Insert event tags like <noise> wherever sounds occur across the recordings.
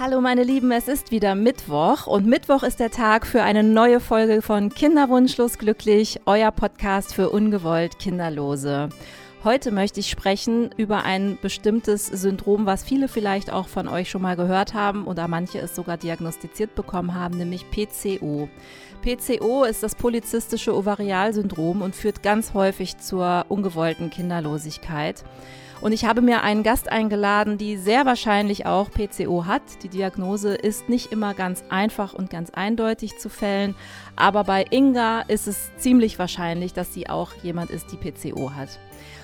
Hallo meine Lieben, es ist wieder Mittwoch und Mittwoch ist der Tag für eine neue Folge von Kinderwunschlos glücklich, euer Podcast für ungewollt Kinderlose. Heute möchte ich sprechen über ein bestimmtes Syndrom, was viele vielleicht auch von euch schon mal gehört haben oder manche es sogar diagnostiziert bekommen haben, nämlich PCO. PCO ist das polyzystische Ovarialsyndrom und führt ganz häufig zur ungewollten Kinderlosigkeit. Und ich habe mir einen Gast eingeladen, die sehr wahrscheinlich auch PCO hat. Die Diagnose ist nicht immer ganz einfach und ganz eindeutig zu fällen, aber bei Inga ist es ziemlich wahrscheinlich, dass sie auch jemand ist, die PCO hat.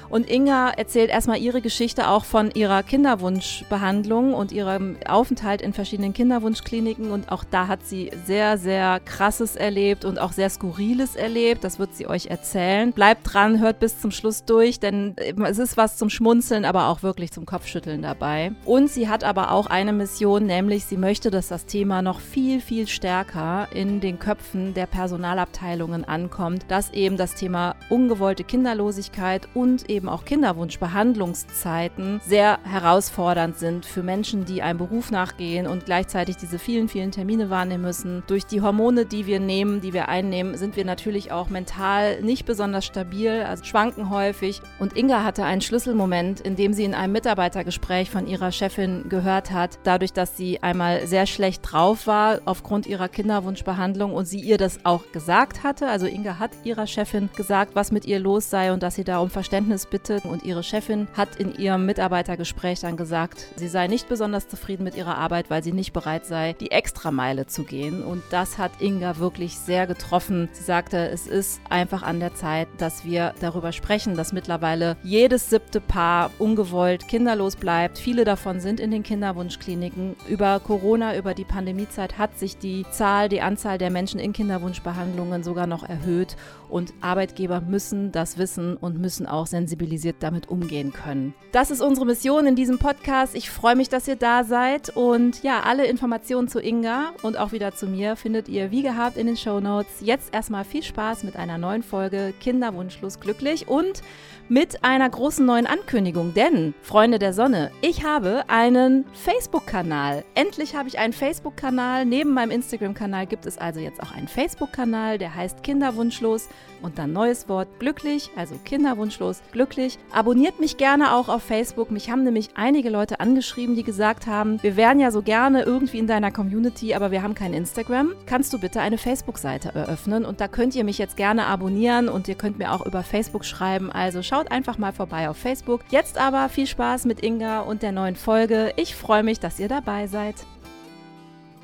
Und Inga erzählt erstmal ihre Geschichte auch von ihrer Kinderwunschbehandlung und ihrem Aufenthalt in verschiedenen Kinderwunschkliniken. Und auch da hat sie sehr, sehr krasses erlebt und auch sehr skurriles erlebt. Das wird sie euch erzählen. Bleibt dran, hört bis zum Schluss durch, denn es ist was zum Schmunzeln, aber auch wirklich zum Kopfschütteln dabei. Und sie hat aber auch eine Mission, nämlich sie möchte, dass das Thema noch viel, viel stärker in den Köpfen der Personalabteilungen ankommt, dass eben das Thema ungewollte Kinderlosigkeit und eben auch Kinderwunschbehandlungszeiten sehr herausfordernd sind für Menschen, die einem Beruf nachgehen und gleichzeitig diese vielen, vielen Termine wahrnehmen müssen. Durch die Hormone, die wir nehmen, die wir einnehmen, sind wir natürlich auch mental nicht besonders stabil, also schwanken häufig. Und Inga hatte einen Schlüsselmoment, in dem sie in einem Mitarbeitergespräch von ihrer Chefin gehört hat, dadurch, dass sie einmal sehr schlecht drauf war aufgrund ihrer Kinderwunschbehandlung und sie ihr das auch gesagt hatte. Also Inga hat ihrer Chefin gesagt, was mit ihr los sei und dass sie da um Verständnis Ergebnis bittet. Und ihre Chefin hat in ihrem Mitarbeitergespräch dann gesagt, sie sei nicht besonders zufrieden mit ihrer Arbeit, weil sie nicht bereit sei, die Extrameile zu gehen. Und das hat Inga wirklich sehr getroffen. Sie sagte, es ist einfach an der Zeit, dass wir darüber sprechen, dass mittlerweile jedes siebte Paar ungewollt kinderlos bleibt. Viele davon sind in den Kinderwunschkliniken. Über Corona, über die Pandemiezeit hat sich die Zahl, die Anzahl der Menschen in Kinderwunschbehandlungen sogar noch erhöht. Und Arbeitgeber müssen das wissen und müssen auch sensibilisieren sensibilisiert damit umgehen können. Das ist unsere Mission in diesem Podcast. Ich freue mich, dass ihr da seid. Und ja, alle Informationen zu Inga und auch wieder zu mir findet ihr wie gehabt in den Show Notes. Jetzt erstmal viel Spaß mit einer neuen Folge Kinderwunschlos glücklich und mit einer großen neuen Ankündigung. Denn, Freunde der Sonne, ich habe einen Facebook-Kanal. Endlich habe ich einen Facebook-Kanal. Neben meinem Instagram-Kanal gibt es also jetzt auch einen Facebook-Kanal, der heißt Kinderwunschlos und dann neues Wort glücklich, also Kinderwunschlos glücklich. Abonniert mich gerne auch auf Facebook. Mich haben nämlich einige Leute angeschrieben, die gesagt haben, wir wären ja so gerne irgendwie in deiner Community, aber wir haben kein Instagram. Kannst du bitte eine Facebook-Seite eröffnen und da könnt ihr mich jetzt gerne abonnieren und ihr könnt mir auch über Facebook schreiben. Also schaut einfach mal vorbei auf Facebook. Jetzt aber viel Spaß mit Inga und der neuen Folge. Ich freue mich, dass ihr dabei seid.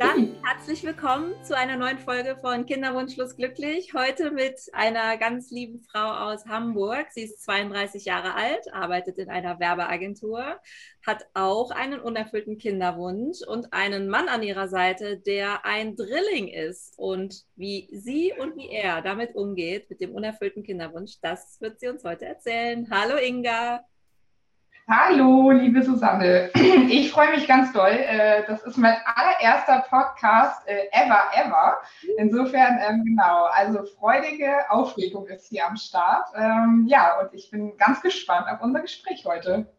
Dann herzlich willkommen zu einer neuen Folge von Kinderwunschlos glücklich. Heute mit einer ganz lieben Frau aus Hamburg. Sie ist 32 Jahre alt, arbeitet in einer Werbeagentur, hat auch einen unerfüllten Kinderwunsch und einen Mann an ihrer Seite, der ein Drilling ist. Und wie sie und wie er damit umgeht, mit dem unerfüllten Kinderwunsch, das wird sie uns heute erzählen. Hallo Inga. Hallo, liebe Susanne. <clears throat> Ich freue mich ganz doll. Äh, das ist mein allererster Podcast äh, ever, ever. Insofern, ähm, genau, also freudige Aufregung ist hier am Start. Ähm, ja, und ich bin ganz gespannt auf unser Gespräch heute.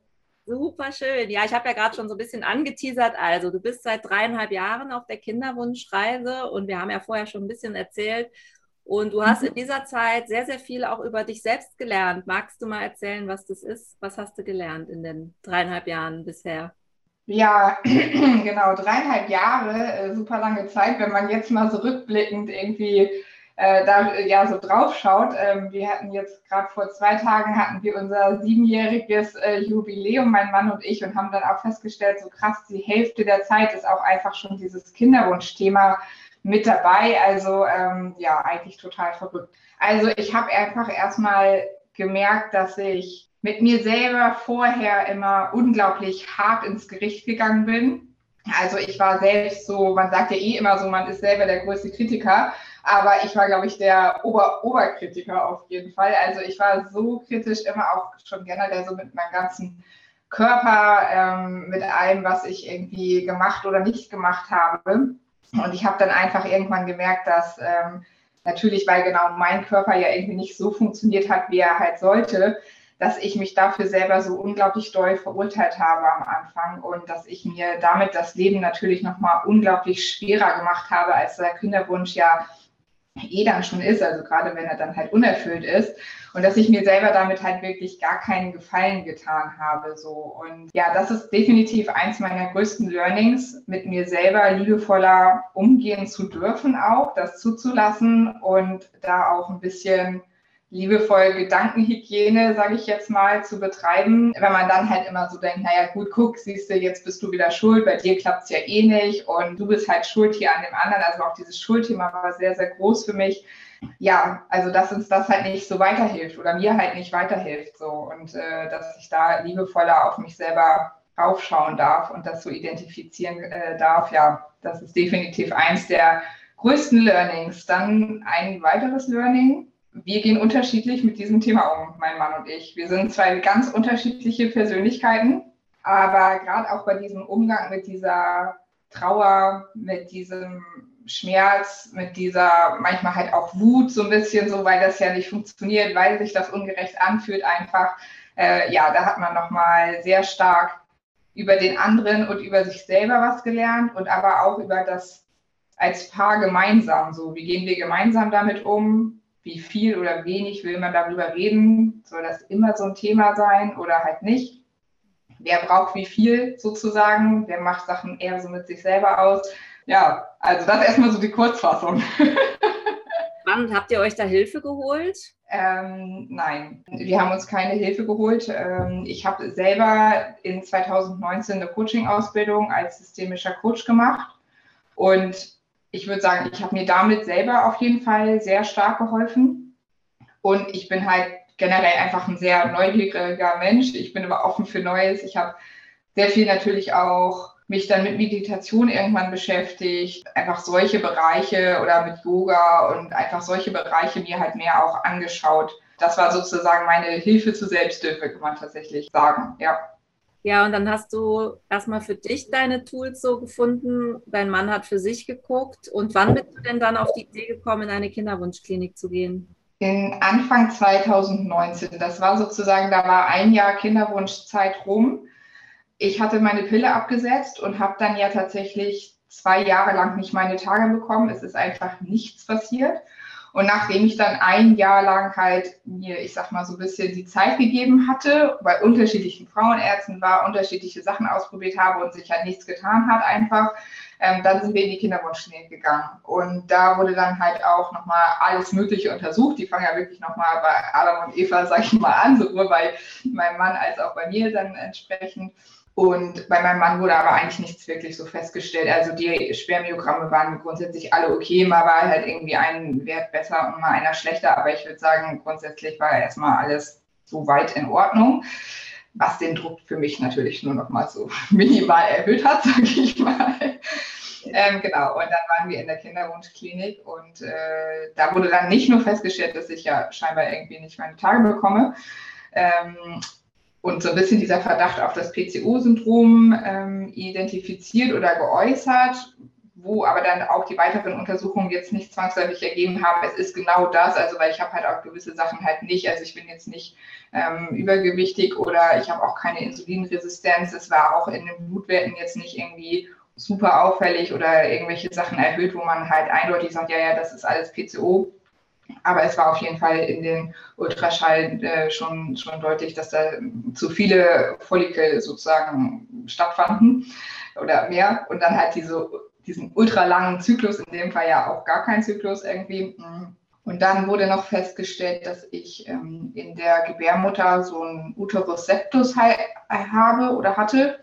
Super schön. Ja, ich habe ja gerade schon so ein bisschen angeteasert. Also, du bist seit dreieinhalb Jahren auf der Kinderwunschreise und wir haben ja vorher schon ein bisschen erzählt, und du hast in mhm. dieser Zeit sehr, sehr viel auch über dich selbst gelernt. Magst du mal erzählen, was das ist? Was hast du gelernt in den dreieinhalb Jahren bisher? Ja, <clears throat> genau, dreieinhalb Jahre, äh, super lange Zeit. Wenn man jetzt mal so rückblickend irgendwie äh, da ja so drauf schaut. Ähm, wir hatten jetzt gerade vor zwei Tagen hatten wir unser siebenjähriges äh, Jubiläum, mein Mann und ich, und haben dann auch festgestellt, so krass, die Hälfte der Zeit ist auch einfach schon dieses Kinderwunschthema mit dabei. Also ähm, ja, eigentlich total verrückt. Also ich habe einfach erstmal gemerkt, dass ich mit mir selber vorher immer unglaublich hart ins Gericht gegangen bin. Also ich war selbst so, man sagt ja eh immer so, man ist selber der größte Kritiker, aber ich war, glaube ich, der Ober Oberkritiker auf jeden Fall. Also ich war so kritisch immer auch schon generell so mit meinem ganzen Körper, ähm, mit allem, was ich irgendwie gemacht oder nicht gemacht habe. Und ich habe dann einfach irgendwann gemerkt, dass ähm, natürlich, weil genau mein Körper ja irgendwie nicht so funktioniert hat, wie er halt sollte, dass ich mich dafür selber so unglaublich doll verurteilt habe am Anfang und dass ich mir damit das Leben natürlich nochmal unglaublich schwerer gemacht habe, als der Kinderwunsch ja eh dann schon ist, also gerade wenn er dann halt unerfüllt ist. Und dass ich mir selber damit halt wirklich gar keinen Gefallen getan habe so. Und ja, das ist definitiv eins meiner größten Learnings, mit mir selber liebevoller umgehen zu dürfen auch, das zuzulassen und da auch ein bisschen liebevoll Gedankenhygiene, sage ich jetzt mal, zu betreiben. Wenn man dann halt immer so denkt, naja gut, guck, siehst du, jetzt bist du wieder schuld, bei dir klappt es ja eh nicht und du bist halt schuld hier an dem anderen. Also auch dieses Schuldthema war sehr, sehr groß für mich. Ja, also dass uns das halt nicht so weiterhilft oder mir halt nicht weiterhilft so und äh, dass ich da liebevoller auf mich selber raufschauen darf und das so identifizieren äh, darf, ja, das ist definitiv eins der größten Learnings. Dann ein weiteres Learning, wir gehen unterschiedlich mit diesem Thema um, mein Mann und ich. Wir sind zwei ganz unterschiedliche Persönlichkeiten, aber gerade auch bei diesem Umgang mit dieser Trauer, mit diesem Schmerz, mit dieser manchmal halt auch Wut so ein bisschen so, weil das ja nicht funktioniert, weil sich das ungerecht anfühlt einfach. Äh, ja, da hat man nochmal sehr stark über den anderen und über sich selber was gelernt und aber auch über das als Paar gemeinsam. So, wie gehen wir gemeinsam damit um? Wie viel oder wenig will man darüber reden? Soll das immer so ein Thema sein oder halt nicht? Wer braucht wie viel sozusagen? Wer macht Sachen eher so mit sich selber aus? Ja, also das ist erstmal so die Kurzfassung. <laughs> Wann habt ihr euch da Hilfe geholt? Ähm, nein, wir haben uns keine Hilfe geholt. Ähm, ich habe selber in 2019 eine Coaching-Ausbildung als systemischer Coach gemacht und ich würde sagen, ich habe mir damit selber auf jeden Fall sehr stark geholfen. Und ich bin halt generell einfach ein sehr neugieriger Mensch. Ich bin immer offen für Neues. Ich habe sehr viel natürlich auch mich dann mit Meditation irgendwann beschäftigt, einfach solche Bereiche oder mit Yoga und einfach solche Bereiche mir halt mehr auch angeschaut. Das war sozusagen meine Hilfe zur Selbsthilfe, kann man tatsächlich sagen, ja. Ja, und dann hast du erstmal für dich deine Tools so gefunden. Dein Mann hat für sich geguckt. Und wann bist du denn dann auf die Idee gekommen, in eine Kinderwunschklinik zu gehen? In Anfang 2019. Das war sozusagen, da war ein Jahr Kinderwunschzeit rum. Ich hatte meine Pille abgesetzt und habe dann ja tatsächlich zwei Jahre lang nicht meine Tage bekommen. Es ist einfach nichts passiert. Und nachdem ich dann ein Jahr lang halt mir, ich sag mal, so ein bisschen die Zeit gegeben hatte, bei unterschiedlichen Frauenärzten war, unterschiedliche Sachen ausprobiert habe und sich halt nichts getan hat einfach, ähm, dann sind wir in die Kinderwunschklinik gegangen. Und da wurde dann halt auch nochmal alles Mögliche untersucht. Die fangen ja wirklich nochmal bei Adam und Eva, sag ich mal, an, sowohl bei meinem Mann als auch bei mir dann entsprechend. Und bei meinem Mann wurde aber eigentlich nichts wirklich so festgestellt. Also die Spermiogramme waren grundsätzlich alle okay, mal war halt irgendwie ein Wert besser und mal einer schlechter. Aber ich würde sagen, grundsätzlich war erstmal alles so weit in Ordnung, was den Druck für mich natürlich nur noch mal so <laughs> minimal erhöht hat, sage ich mal. Ähm, genau, und dann waren wir in der Kinderwunschklinik und äh, da wurde dann nicht nur festgestellt, dass ich ja scheinbar irgendwie nicht meine Tage bekomme, ähm, und so ein bisschen dieser Verdacht auf das PCO-Syndrom ähm, identifiziert oder geäußert, wo aber dann auch die weiteren Untersuchungen jetzt nicht zwangsläufig ergeben haben, es ist genau das, also weil ich habe halt auch gewisse Sachen halt nicht, also ich bin jetzt nicht ähm, übergewichtig oder ich habe auch keine Insulinresistenz, es war auch in den Blutwerten jetzt nicht irgendwie super auffällig oder irgendwelche Sachen erhöht, wo man halt eindeutig sagt, ja, ja, das ist alles PCO. Aber es war auf jeden Fall in den Ultraschall äh, schon, schon deutlich, dass da zu viele Follikel sozusagen stattfanden oder mehr. Und dann halt diese, diesen ultralangen Zyklus, in dem Fall ja auch gar kein Zyklus irgendwie. Und dann wurde noch festgestellt, dass ich ähm, in der Gebärmutter so einen Uterus septus habe oder hatte,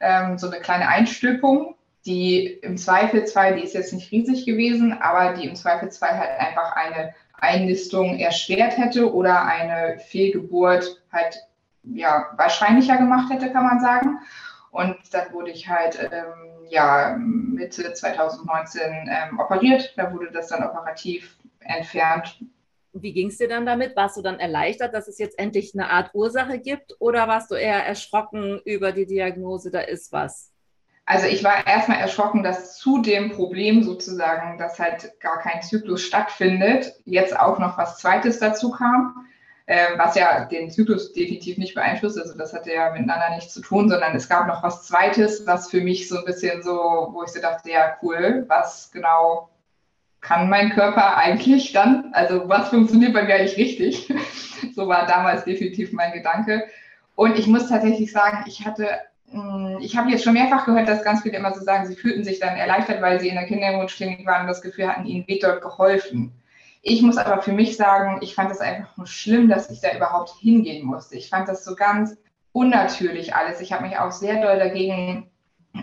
ähm, so eine kleine Einstülpung die im Zweifelsfall, die ist jetzt nicht riesig gewesen, aber die im Zweifelsfall halt einfach eine Einnistung erschwert hätte oder eine Fehlgeburt halt ja, wahrscheinlicher gemacht hätte, kann man sagen. Und dann wurde ich halt ähm, ja, Mitte 2019 ähm, operiert. Da wurde das dann operativ entfernt. Wie ging es dir dann damit? Warst du dann erleichtert, dass es jetzt endlich eine Art Ursache gibt oder warst du eher erschrocken über die Diagnose, da ist was? Also ich war erstmal erschrocken, dass zu dem Problem sozusagen, dass halt gar kein Zyklus stattfindet, jetzt auch noch was Zweites dazu kam. ähm, was ja den Zyklus definitiv nicht beeinflusst. Also das hatte ja miteinander nichts zu tun, sondern es gab noch was Zweites, was für mich so ein bisschen so, wo ich so dachte, ja cool, was genau kann mein Körper eigentlich dann? Also was funktioniert bei mir eigentlich richtig? <laughs> so war damals definitiv mein Gedanke. Und ich muss tatsächlich sagen, ich hatte ich habe jetzt schon mehrfach gehört, dass ganz viele immer so sagen, sie fühlten sich dann erleichtert, weil sie in der Kinderwunschklinik waren und das Gefühl hatten, ihnen wird dort geholfen. Ich muss aber für mich sagen, ich fand es einfach nur schlimm, dass ich da überhaupt hingehen musste. Ich fand das so ganz unnatürlich alles. Ich habe mich auch sehr doll dagegen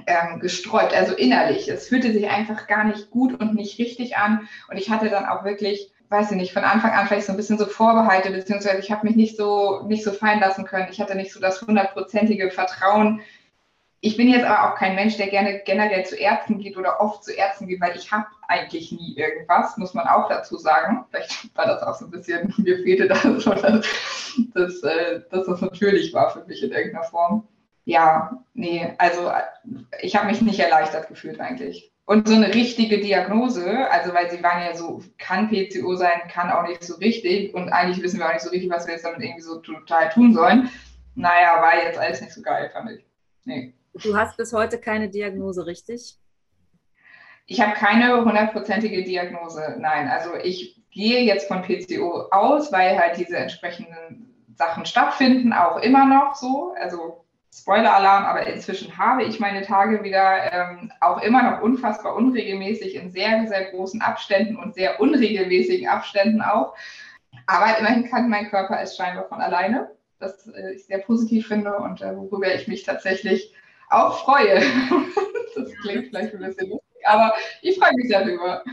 ähm, gesträubt, also innerlich. Es fühlte sich einfach gar nicht gut und nicht richtig an. Und ich hatte dann auch wirklich weiß ich nicht, von Anfang an vielleicht so ein bisschen so Vorbehalte, beziehungsweise ich habe mich nicht so, nicht so fallen lassen können. Ich hatte nicht so das hundertprozentige Vertrauen. Ich bin jetzt aber auch kein Mensch, der gerne generell zu Ärzten geht oder oft zu Ärzten geht, weil ich habe eigentlich nie irgendwas, muss man auch dazu sagen. Vielleicht war das auch so ein bisschen, <laughs> mir fehlte das, <laughs> dass, äh, dass das natürlich war für mich in irgendeiner Form. Ja, nee, also ich habe mich nicht erleichtert gefühlt eigentlich. Und so eine richtige Diagnose, also weil sie waren ja so, kann PCO sein, kann auch nicht so richtig und eigentlich wissen wir auch nicht so richtig, was wir jetzt damit irgendwie so total tun sollen. Naja, war jetzt alles nicht so geil, fand ich. Nee. Du hast bis heute keine Diagnose, richtig? Ich habe keine hundertprozentige Diagnose, nein. Also ich gehe jetzt von PCO aus, weil halt diese entsprechenden Sachen stattfinden, auch immer noch so. Also Spoiler-Alarm, aber inzwischen habe ich meine Tage wieder ähm, auch immer noch unfassbar unregelmäßig in sehr, sehr großen Abständen und sehr unregelmäßigen Abständen auch. Aber immerhin kann mein Körper es scheinbar von alleine, das äh, ich sehr positiv finde und äh, worüber ich mich tatsächlich auch freue. <laughs> das klingt vielleicht ein bisschen lustig, aber ich freue mich darüber.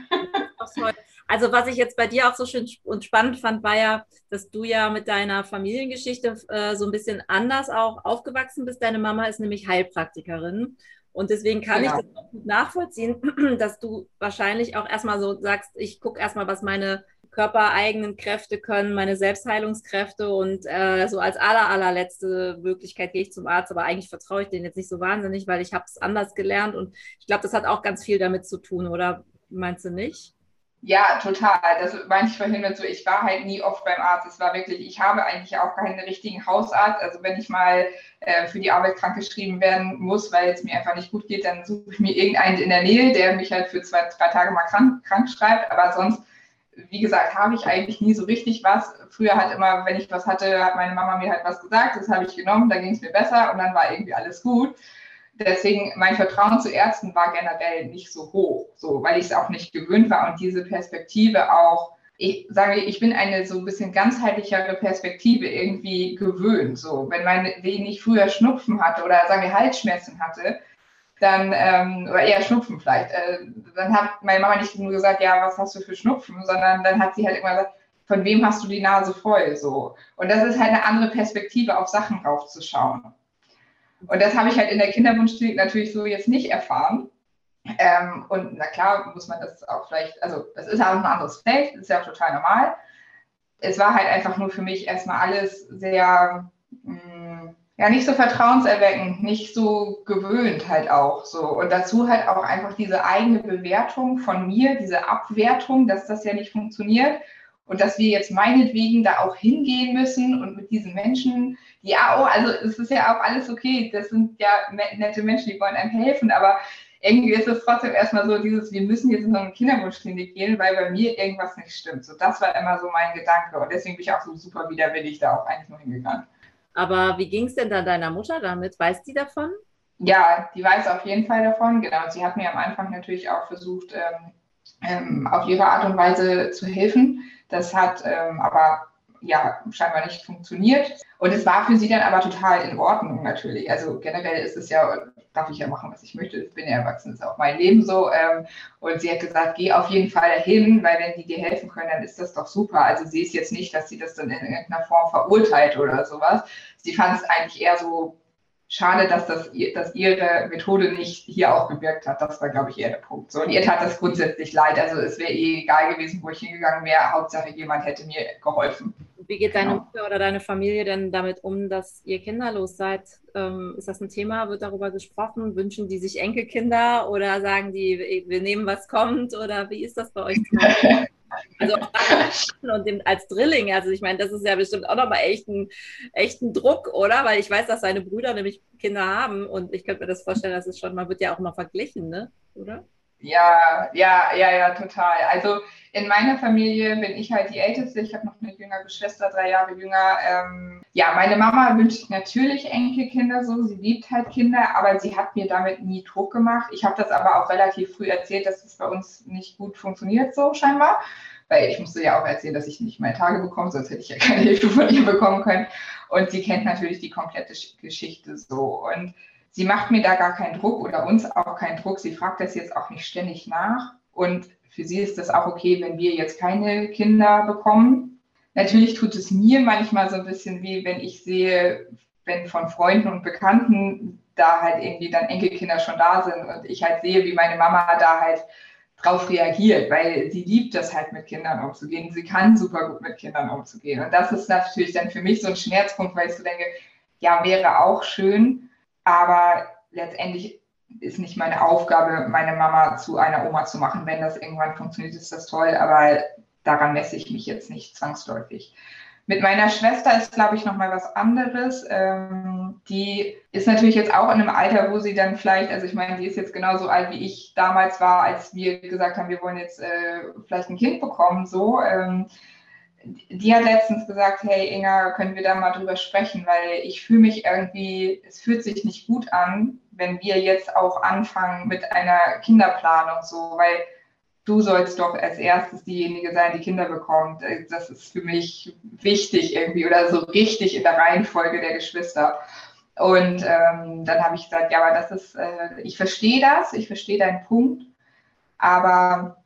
Also was ich jetzt bei dir auch so schön und spannend fand, war ja, dass du ja mit deiner Familiengeschichte äh, so ein bisschen anders auch aufgewachsen bist. Deine Mama ist nämlich Heilpraktikerin. Und deswegen kann genau. ich das auch gut nachvollziehen, <clears throat> dass du wahrscheinlich auch erstmal so sagst, ich gucke erstmal, was meine körpereigenen Kräfte können, meine Selbstheilungskräfte und äh, so als aller, allerletzte Möglichkeit gehe ich zum Arzt, aber eigentlich vertraue ich denen jetzt nicht so wahnsinnig, weil ich habe es anders gelernt und ich glaube, das hat auch ganz viel damit zu tun, oder meinst du nicht? Ja, total. Das meinte ich vorhin mit so, ich war halt nie oft beim Arzt. Es war wirklich, ich habe eigentlich auch keinen richtigen Hausarzt. Also wenn ich mal äh, für die Arbeit krank geschrieben werden muss, weil es mir einfach nicht gut geht, dann suche ich mir irgendeinen in der Nähe, der mich halt für zwei, drei Tage mal krank, krank schreibt. Aber sonst, wie gesagt, habe ich eigentlich nie so richtig was. Früher halt immer, wenn ich was hatte, hat meine Mama mir halt was gesagt, das habe ich genommen, da ging es mir besser und dann war irgendwie alles gut deswegen mein Vertrauen zu Ärzten war generell nicht so hoch, so weil ich es auch nicht gewöhnt war und diese Perspektive auch, ich sage, ich bin eine so ein bisschen ganzheitlichere Perspektive irgendwie gewöhnt. So, wenn mein wenn ich früher Schnupfen hatte oder sagen wir Halsschmerzen hatte, dann, ähm, oder eher Schnupfen vielleicht, äh, dann hat meine Mama nicht nur gesagt, ja, was hast du für Schnupfen, sondern dann hat sie halt immer gesagt, von wem hast du die Nase voll? So. Und das ist halt eine andere Perspektive, auf Sachen raufzuschauen. Und das habe ich halt in der Kinderwunschklinik natürlich so jetzt nicht erfahren. Ähm, und na klar muss man das auch vielleicht, also das ist auch ein anderes Feld, ist ja auch total normal. Es war halt einfach nur für mich erstmal alles sehr, mh, mm, ja, nicht so vertrauenserweckend, nicht so gewöhnt halt auch so. Und dazu halt auch einfach diese eigene Bewertung von mir, diese Abwertung, dass das ja nicht funktioniert und dass wir jetzt meinetwegen da auch hingehen müssen und mit diesen Menschen, ja, oh, also es ist ja auch alles okay, das sind ja nette Menschen, die wollen einem helfen, aber irgendwie ist es trotzdem erstmal so dieses, wir müssen jetzt in so eine Kinderwunschklinik gehen, weil bei mir irgendwas nicht stimmt. So, das war immer so mein Gedanke und deswegen bin ich auch so super widerwillig da auch eigentlich nur hingegangen. Aber wie ging es denn dann deiner Mutter damit? Weiß die davon? Ja, die weiß auf jeden Fall davon, genau. Sie hat mir am Anfang natürlich auch versucht, ähm, ähm, auf ihre Art und Weise zu helfen. Das hat ähm, aber ja scheinbar nicht funktioniert. Und es war für sie dann aber total in Ordnung natürlich. Also generell ist es ja, darf ich ja machen, was ich möchte. Ich bin ja erwachsen, das ist auch mein Leben so. Ähm, und sie hat gesagt, geh auf jeden Fall dahin, weil wenn die dir helfen können, dann ist das doch super. Also sie ist jetzt nicht, dass sie das dann in irgendeiner Form verurteilt oder sowas. Sie fand es eigentlich eher so schade, dass, das, dass ihre Methode nicht hier auch gewirkt hat. Das war, glaube ich, eher der Punkt. So, und ihr tat das grundsätzlich leid. Also es wäre eh egal gewesen, wo ich hingegangen wäre. Hauptsache, jemand hätte mir geholfen. Wie geht deine genau. Mutter oder deine Familie denn damit um, dass ihr kinderlos seid? Ähm, ist das ein Thema? Wird darüber gesprochen? Wünschen die sich Enkelkinder oder sagen die, wir nehmen, was kommt? Oder wie ist das bei euch? <laughs> Also und dem, als Drilling, also ich meine, das ist ja bestimmt auch nochmal echt ein, echt ein Druck, oder? Weil ich weiß, dass seine Brüder nämlich Kinder haben und ich könnte mir das vorstellen, dass es schon, man wird ja auch mal verglichen, ne? Oder? Ja, ja, ja, ja, total. Also in meiner Familie bin ich halt die Älteste. Ich habe noch eine jüngere Schwester, drei Jahre jünger. Ähm, ja, meine Mama wünscht natürlich Enkelkinder so. Sie liebt halt Kinder, aber sie hat mir damit nie Druck gemacht. Ich habe das aber auch relativ früh erzählt, dass es bei uns nicht gut funktioniert, so scheinbar. Weil ich musste ja auch erzählen, dass ich nicht meine Tage bekomme, sonst hätte ich ja <laughs> keine Hilfe von ihr bekommen können. Und sie kennt natürlich die komplette Geschichte so. Und sie macht mir da gar keinen Druck oder uns auch keinen Druck. Sie fragt das jetzt auch nicht ständig nach. Und für sie ist das auch okay, wenn wir jetzt keine Kinder bekommen. Natürlich tut es mir manchmal so ein bisschen weh, wenn ich sehe, wenn von Freunden und Bekannten da halt irgendwie dann Enkelkinder schon da sind und ich halt sehe, wie meine Mama da halt drauf reagiert, weil sie liebt das halt mit Kindern umzugehen. Sie kann super gut mit Kindern umzugehen. Und das ist natürlich dann für mich so ein Schmerzpunkt, weil ich so denke, ja, wäre auch schön, aber letztendlich ist nicht meine Aufgabe, meine Mama zu einer Oma zu machen. Wenn das irgendwann funktioniert, ist das toll, aber daran messe ich mich jetzt nicht zwangsläufig. Mit meiner Schwester ist, glaube ich, nochmal was anderes. Ähm, die ist natürlich jetzt auch in einem Alter, wo sie dann vielleicht, also ich meine, die ist jetzt genauso alt, wie ich damals war, als wir gesagt haben, wir wollen jetzt äh, vielleicht ein Kind bekommen, so. Ähm, die hat letztens gesagt, hey Inga, können wir da mal drüber sprechen, weil ich fühle mich irgendwie, es fühlt sich nicht gut an, wenn wir jetzt auch anfangen mit einer Kinderplanung so, weil du sollst doch als erstes diejenige sein, die Kinder bekommt. Das ist für mich wichtig irgendwie oder so richtig in der Reihenfolge der Geschwister. Und ähm, dann habe ich gesagt, ja, aber das ist, äh, ich verstehe das, ich verstehe deinen Punkt, aber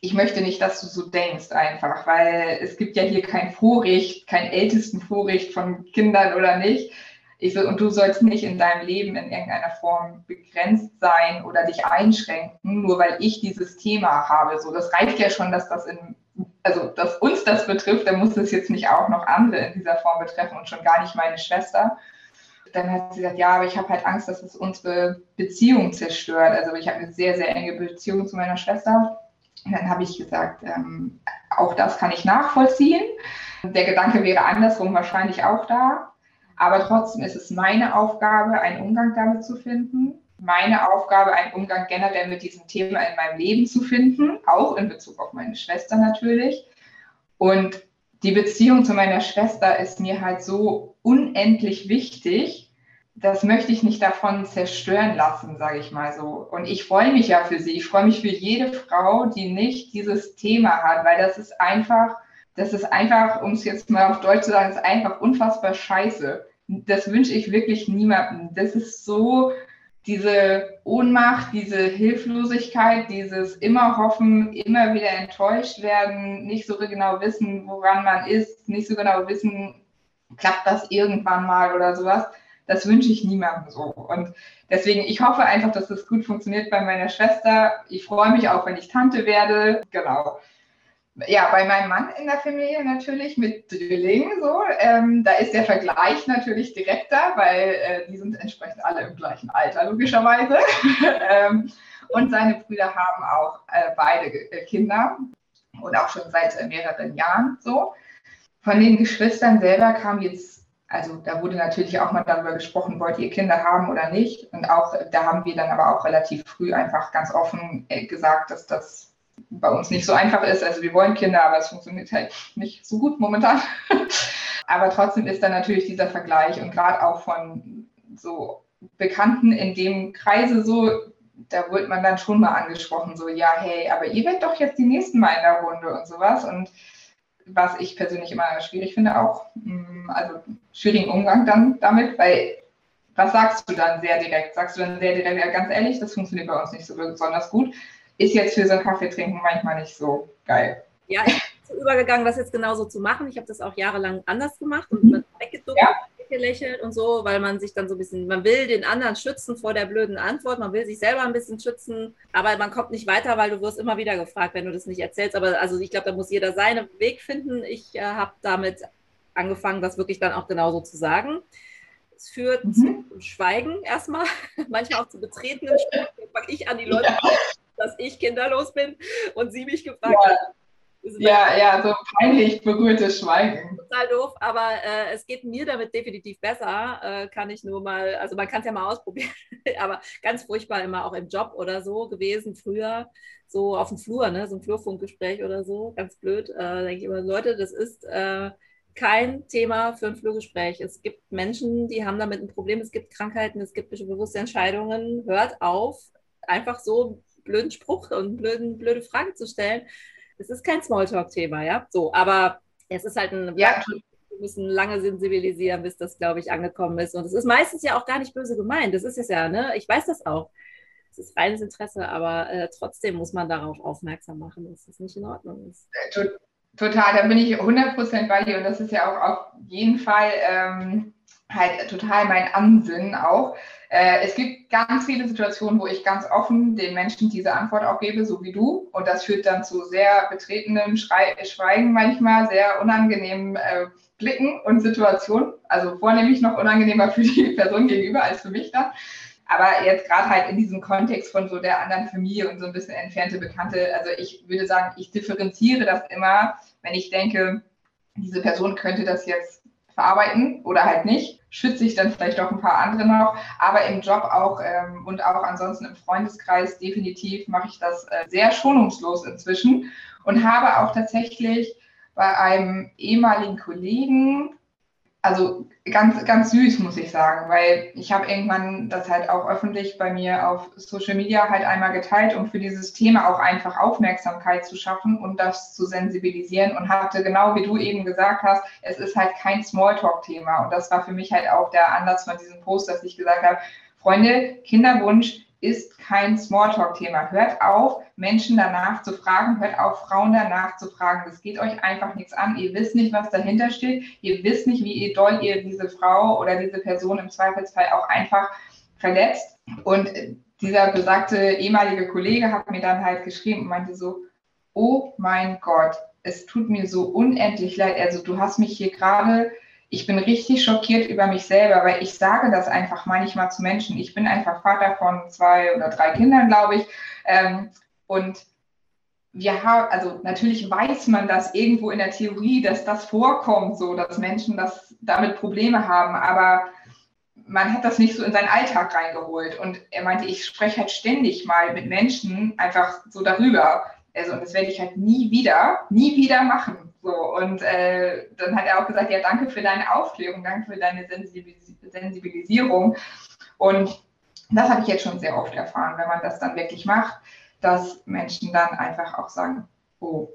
ich möchte nicht, dass du so denkst einfach, weil es gibt ja hier kein Vorrecht, kein ältesten Vorrecht von Kindern oder nicht. Ich so, und du sollst nicht in deinem Leben in irgendeiner Form begrenzt sein oder dich einschränken, nur weil ich dieses Thema habe. So, das reicht ja schon, dass das in, also dass uns das betrifft, dann muss es jetzt nicht auch noch andere in dieser Form betreffen und schon gar nicht meine Schwester. Dann hat sie gesagt, ja, aber ich habe halt Angst, dass es unsere Beziehung zerstört. Also ich habe eine sehr, sehr enge Beziehung zu meiner Schwester dann habe ich gesagt, ähm, auch das kann ich nachvollziehen. Der Gedanke wäre andersrum wahrscheinlich auch da. Aber trotzdem ist es meine Aufgabe, einen Umgang damit zu finden. Meine Aufgabe, einen Umgang generell mit diesem Thema in meinem Leben zu finden, auch in Bezug auf meine Schwester natürlich. Und die Beziehung zu meiner Schwester ist mir halt so unendlich wichtig, das möchte ich nicht davon zerstören lassen, sage ich mal so. Und ich freue mich ja für sie. Ich freue mich für jede Frau, die nicht dieses Thema hat, weil das ist einfach, das ist einfach, um es jetzt mal auf Deutsch zu sagen, ist einfach unfassbar scheiße. Das wünsche ich wirklich niemandem. Das ist so diese Ohnmacht, diese Hilflosigkeit, dieses immer hoffen, immer wieder enttäuscht werden, nicht so genau wissen, woran man ist, nicht so genau wissen, klappt das irgendwann mal oder sowas das wünsche ich niemandem so. Und deswegen, ich hoffe einfach, dass das gut funktioniert bei meiner Schwester. Ich freue mich auch, wenn ich Tante werde. Genau. Ja, bei meinem Mann in der Familie natürlich mit Drilling so. Ähm, da ist der Vergleich natürlich direkter, weil äh, die sind entsprechend alle im gleichen Alter, logischerweise. <laughs> ähm, und seine Brüder haben auch äh, beide äh, Kinder und auch schon seit mehreren Jahren so. Von den Geschwistern selber kam jetzt also da wurde natürlich auch mal darüber gesprochen, wollt ihr Kinder haben oder nicht. Und auch da haben wir dann aber auch relativ früh einfach ganz offen äh, gesagt, dass das bei uns nicht so einfach ist. Also wir wollen Kinder, aber es funktioniert halt nicht so gut momentan. <laughs> aber trotzdem ist dann natürlich dieser Vergleich und gerade auch von so Bekannten in dem Kreise so, da wird man dann schon mal angesprochen, so, ja, hey, aber ihr werdet doch jetzt die Nächsten mal in der Runde und sowas. Und was ich persönlich immer schwierig finde auch. Mm, also schwierigen Umgang dann damit, weil was sagst du dann sehr direkt? Sagst du dann sehr direkt, ja, ganz ehrlich, das funktioniert bei uns nicht so besonders gut. Ist jetzt für so ein Kaffee trinken manchmal nicht so geil. Ja, ich bin übergegangen, das jetzt genauso zu machen. Ich habe das auch jahrelang anders gemacht und mhm. weggeduckt. Ja gelächelt und so, weil man sich dann so ein bisschen, man will den anderen schützen vor der blöden Antwort, man will sich selber ein bisschen schützen, aber man kommt nicht weiter, weil du wirst immer wieder gefragt, wenn du das nicht erzählst. Aber also ich glaube, da muss jeder seinen Weg finden. Ich äh, habe damit angefangen, das wirklich dann auch genauso zu sagen. Es führt mhm. zu Schweigen erstmal, <laughs> manchmal auch zu betretenen Schweigen. fange ich an, die Leute ja. dass ich kinderlos bin und sie mich gefragt ja. hat, Ja, ja, so peinlich berührtes Schweigen. Total doof, aber äh, es geht mir damit definitiv besser. Äh, kann ich nur mal, also man kann es ja mal ausprobieren, <laughs> aber ganz furchtbar immer auch im Job oder so gewesen früher, so auf dem Flur, ne, so ein Flurfunkgespräch oder so, ganz blöd. Äh, denke ich immer, Leute, das ist äh, kein Thema für ein Flurgespräch. Es gibt Menschen, die haben damit ein Problem, es gibt Krankheiten, es gibt bewusste Entscheidungen. Hört auf, einfach so einen blöden Spruch und blöden, blöde Frage zu stellen es ist kein Smalltalk-Thema, ja. So, aber es ist halt ein. Ja. Wir müssen lange sensibilisieren, bis das, glaube ich, angekommen ist. Und es ist meistens ja auch gar nicht böse gemeint. Das ist es ja, ne? Ich weiß das auch. Es ist reines Interesse, aber äh, trotzdem muss man darauf aufmerksam machen, dass das nicht in Ordnung ist. Äh, total, da bin ich 100% bei dir und das ist ja auch auf jeden Fall ähm, halt total mein Ansinnen auch. Äh, es gibt ganz viele Situationen, wo ich ganz offen den Menschen diese Antwort auch gebe, so wie du. Und das führt dann zu sehr betretenem Schrei Schweigen manchmal, sehr unangenehmen äh, Blicken und Situationen. Also vornehmlich noch unangenehmer für die Person gegenüber als für mich dann. Aber jetzt gerade halt in diesem Kontext von so der anderen Familie und so ein bisschen entfernte Bekannte, also ich würde sagen, ich differenziere das immer, wenn ich denke, diese Person könnte das jetzt verarbeiten oder halt nicht. Schütze ich dann vielleicht auch ein paar andere noch, aber im Job auch ähm, und auch ansonsten im Freundeskreis definitiv mache ich das äh, sehr schonungslos inzwischen und habe auch tatsächlich bei einem ehemaligen Kollegen also ganz, ganz süß, muss ich sagen, weil ich habe irgendwann das halt auch öffentlich bei mir auf Social Media halt einmal geteilt, um für dieses Thema auch einfach Aufmerksamkeit zu schaffen und das zu sensibilisieren und hatte genau wie du eben gesagt hast, es ist halt kein Smalltalk-Thema. Und das war für mich halt auch der Anlass von diesem Post, dass ich gesagt habe, Freunde, Kinderwunsch ist kein Smalltalk-Thema. Hört auf, Menschen danach zu fragen, hört auf, Frauen danach zu fragen. Das geht euch einfach nichts an. Ihr wisst nicht, was dahinter steht. Ihr wisst nicht, wie doll ihr diese Frau oder diese Person im Zweifelsfall auch einfach verletzt. Und dieser besagte ehemalige Kollege hat mir dann halt geschrieben und meinte so, oh mein Gott, es tut mir so unendlich leid. Also du hast mich hier gerade ich bin richtig schockiert über mich selber, weil ich sage das einfach manchmal zu Menschen. Ich bin einfach Vater von zwei oder drei Kindern, glaube ich. Ähm, und wir haben, also natürlich weiß man das irgendwo in der Theorie, dass das vorkommt, so dass Menschen das damit Probleme haben, aber man hat das nicht so in seinen Alltag reingeholt. Und er meinte, ich spreche halt ständig mal mit Menschen einfach so darüber. Also, und das werde ich halt nie wieder, nie wieder machen. So, und äh, dann hat er auch gesagt, ja, danke für deine Aufklärung, danke für deine Sensibilisierung. Und das habe ich jetzt schon sehr oft erfahren, wenn man das dann wirklich macht, dass Menschen dann einfach auch sagen, oh,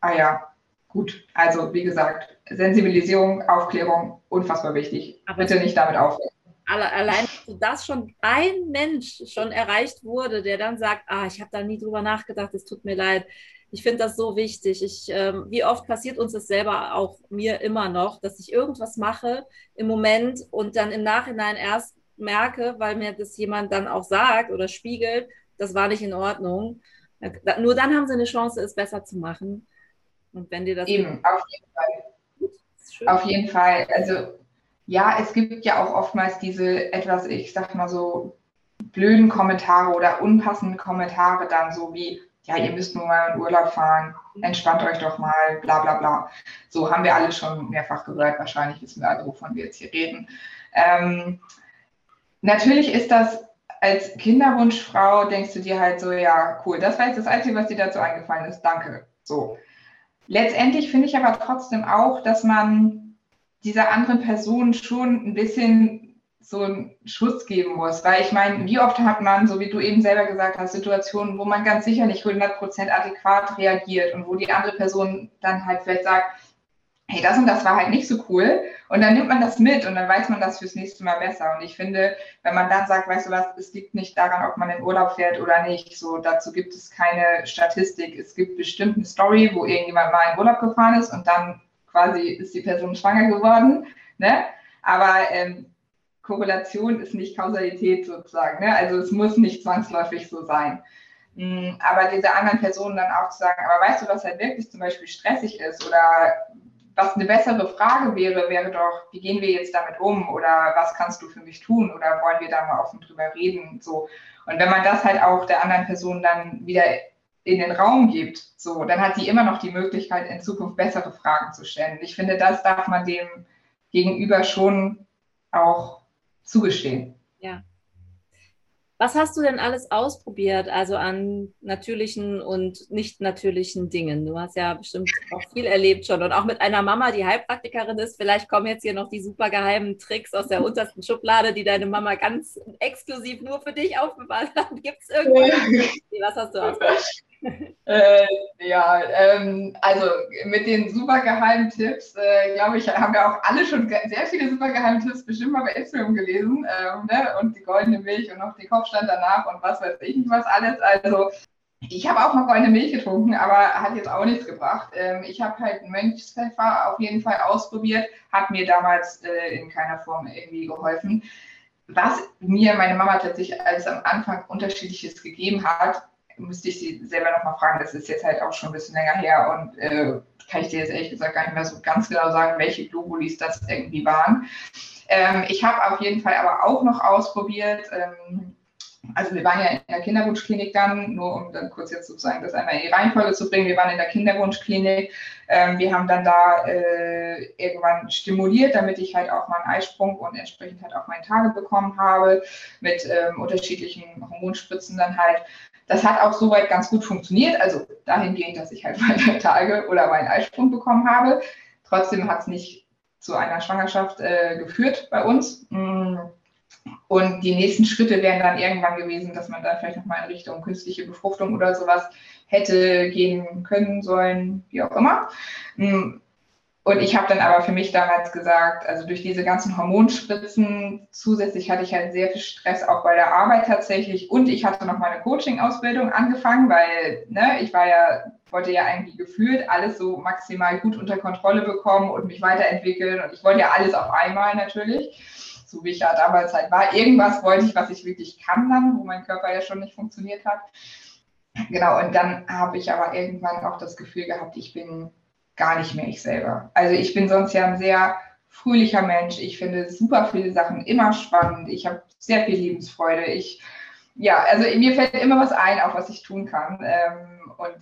ah ja, gut. Also wie gesagt, Sensibilisierung, Aufklärung, unfassbar wichtig. Aber Bitte nicht damit aufhören. Allein, dass schon ein Mensch schon erreicht wurde, der dann sagt, ah, ich habe da nie drüber nachgedacht, es tut mir leid ich finde das so wichtig. Ich, ähm, wie oft passiert uns das selber auch mir immer noch, dass ich irgendwas mache im Moment und dann im Nachhinein erst merke, weil mir das jemand dann auch sagt oder spiegelt, das war nicht in Ordnung. Nur dann haben sie eine Chance, es besser zu machen. Und wenn dir das. Eben, auf jeden Fall. Auf jeden Fall. Also, ja, es gibt ja auch oftmals diese etwas, ich sag mal so, blöden Kommentare oder unpassenden Kommentare dann so wie, ja, ihr müsst nur mal in Urlaub fahren, entspannt euch doch mal, bla bla bla. So haben wir alle schon mehrfach gehört, wahrscheinlich wissen wir alle, wovon wir jetzt hier reden. Ähm, natürlich ist das als Kinderwunschfrau, denkst du dir halt so, ja, cool, das war jetzt das Einzige, was dir dazu eingefallen ist, danke. So. Letztendlich finde ich aber trotzdem auch, dass man dieser anderen Person schon ein bisschen so einen Schutz geben muss. Weil ich meine, wie oft hat man, so wie du eben selber gesagt hast, Situationen, wo man ganz sicher nicht 100% adäquat reagiert und wo die andere Person dann halt vielleicht sagt, hey, das und das war halt nicht so cool. Und dann nimmt man das mit und dann weiß man das fürs nächste Mal besser. Und ich finde, wenn man dann sagt, weißt du was, es liegt nicht daran, ob man in Urlaub fährt oder nicht, so dazu gibt es keine Statistik. Es gibt bestimmt eine Story, wo irgendjemand mal in Urlaub gefahren ist und dann quasi ist die Person schwanger geworden. Ne? Aber ähm, Korrelation ist nicht Kausalität sozusagen. Ne? Also es muss nicht zwangsläufig so sein. Mm, aber diese anderen Personen dann auch zu sagen, aber weißt du, was halt wirklich zum Beispiel stressig ist oder was eine bessere Frage wäre, wäre doch, wie gehen wir jetzt damit um oder was kannst du für mich tun oder wollen wir da mal offen drüber reden? So. Und wenn man das halt auch der anderen Person dann wieder in den Raum gibt, so, dann hat sie immer noch die Möglichkeit, in Zukunft bessere Fragen zu stellen. Ich finde, das darf man dem Gegenüber schon auch zugestehen. Ja. Was hast du denn alles ausprobiert, also an natürlichen und nicht natürlichen Dingen? Du hast ja bestimmt auch viel erlebt schon und auch mit einer Mama, die Heilpraktikerin ist. Vielleicht kommen jetzt hier noch die super geheimen Tricks aus der untersten Schublade, die deine Mama ganz exklusiv nur für dich aufbewahrt hat. Gibt es irgendwas? Was hast du ausprobiert? Äh, ja, ähm, also mit den super geheimen Tipps, äh, glaube ich, haben wir auch alle schon sehr viele super geheime Tipps bestimmt mal bei Instagram gelesen. Ähm, ne? Und die goldene Milch und noch den Kopfstand danach und was weiß ich was alles. Also ich habe auch mal goldene Milch getrunken, aber hat jetzt auch nichts gebracht. Ähm, ich habe halt Mönchspfeffer auf jeden Fall ausprobiert, hat mir damals äh, in keiner Form irgendwie geholfen. Was mir meine Mama tatsächlich als am Anfang unterschiedliches gegeben hat, müsste ich sie selber nochmal fragen. Das ist jetzt halt auch schon ein bisschen länger her und äh, kann ich dir jetzt ehrlich gesagt gar nicht mehr so ganz genau sagen, welche Globulis das irgendwie waren. Ähm, ich habe auf jeden Fall aber auch noch ausprobiert, ähm, also wir waren ja in der Kinderwunschklinik dann, nur um dann kurz jetzt sozusagen das einmal in die Reihenfolge zu bringen. Wir waren in der Kinderwunschklinik. Ähm, wir haben dann da äh, irgendwann stimuliert, damit ich halt auch meinen Eisprung und entsprechend halt auch meinen Tage bekommen habe, mit ähm, unterschiedlichen Hormonspritzen dann halt. Das hat auch soweit ganz gut funktioniert, also dahingehend, dass ich halt <laughs> meine Tage oder meinen Eisprung bekommen habe. Trotzdem hat es nicht zu einer Schwangerschaft äh, geführt bei uns. Mm. Und die nächsten Schritte wären dann irgendwann gewesen, dass man dann vielleicht nochmal in Richtung künstliche Befruchtung oder sowas hätte gehen können sollen, wie auch immer. Und ich habe dann aber für mich damals gesagt, also durch diese ganzen Hormonspritzen, zusätzlich hatte ich halt sehr viel Stress auch bei der Arbeit tatsächlich und ich hatte noch meine Coaching-Ausbildung angefangen, weil ne, ich war ja, wollte ja eigentlich gefühlt alles so maximal gut unter Kontrolle bekommen und mich weiterentwickeln und ich wollte ja alles auf einmal natürlich, so wie ich ja damals halt war. Irgendwas wollte ich, was ich wirklich kann dann, wo mein Körper ja schon nicht funktioniert hat. Genau, und dann habe ich aber irgendwann auch das Gefühl gehabt, ich bin gar nicht mehr ich selber. Also ich bin sonst ja ein sehr fröhlicher Mensch. Ich finde super viele Sachen immer spannend. Ich habe sehr viel Lebensfreude. Ich, ja, also mir fällt immer was ein, auf was ich tun kann. Ähm, und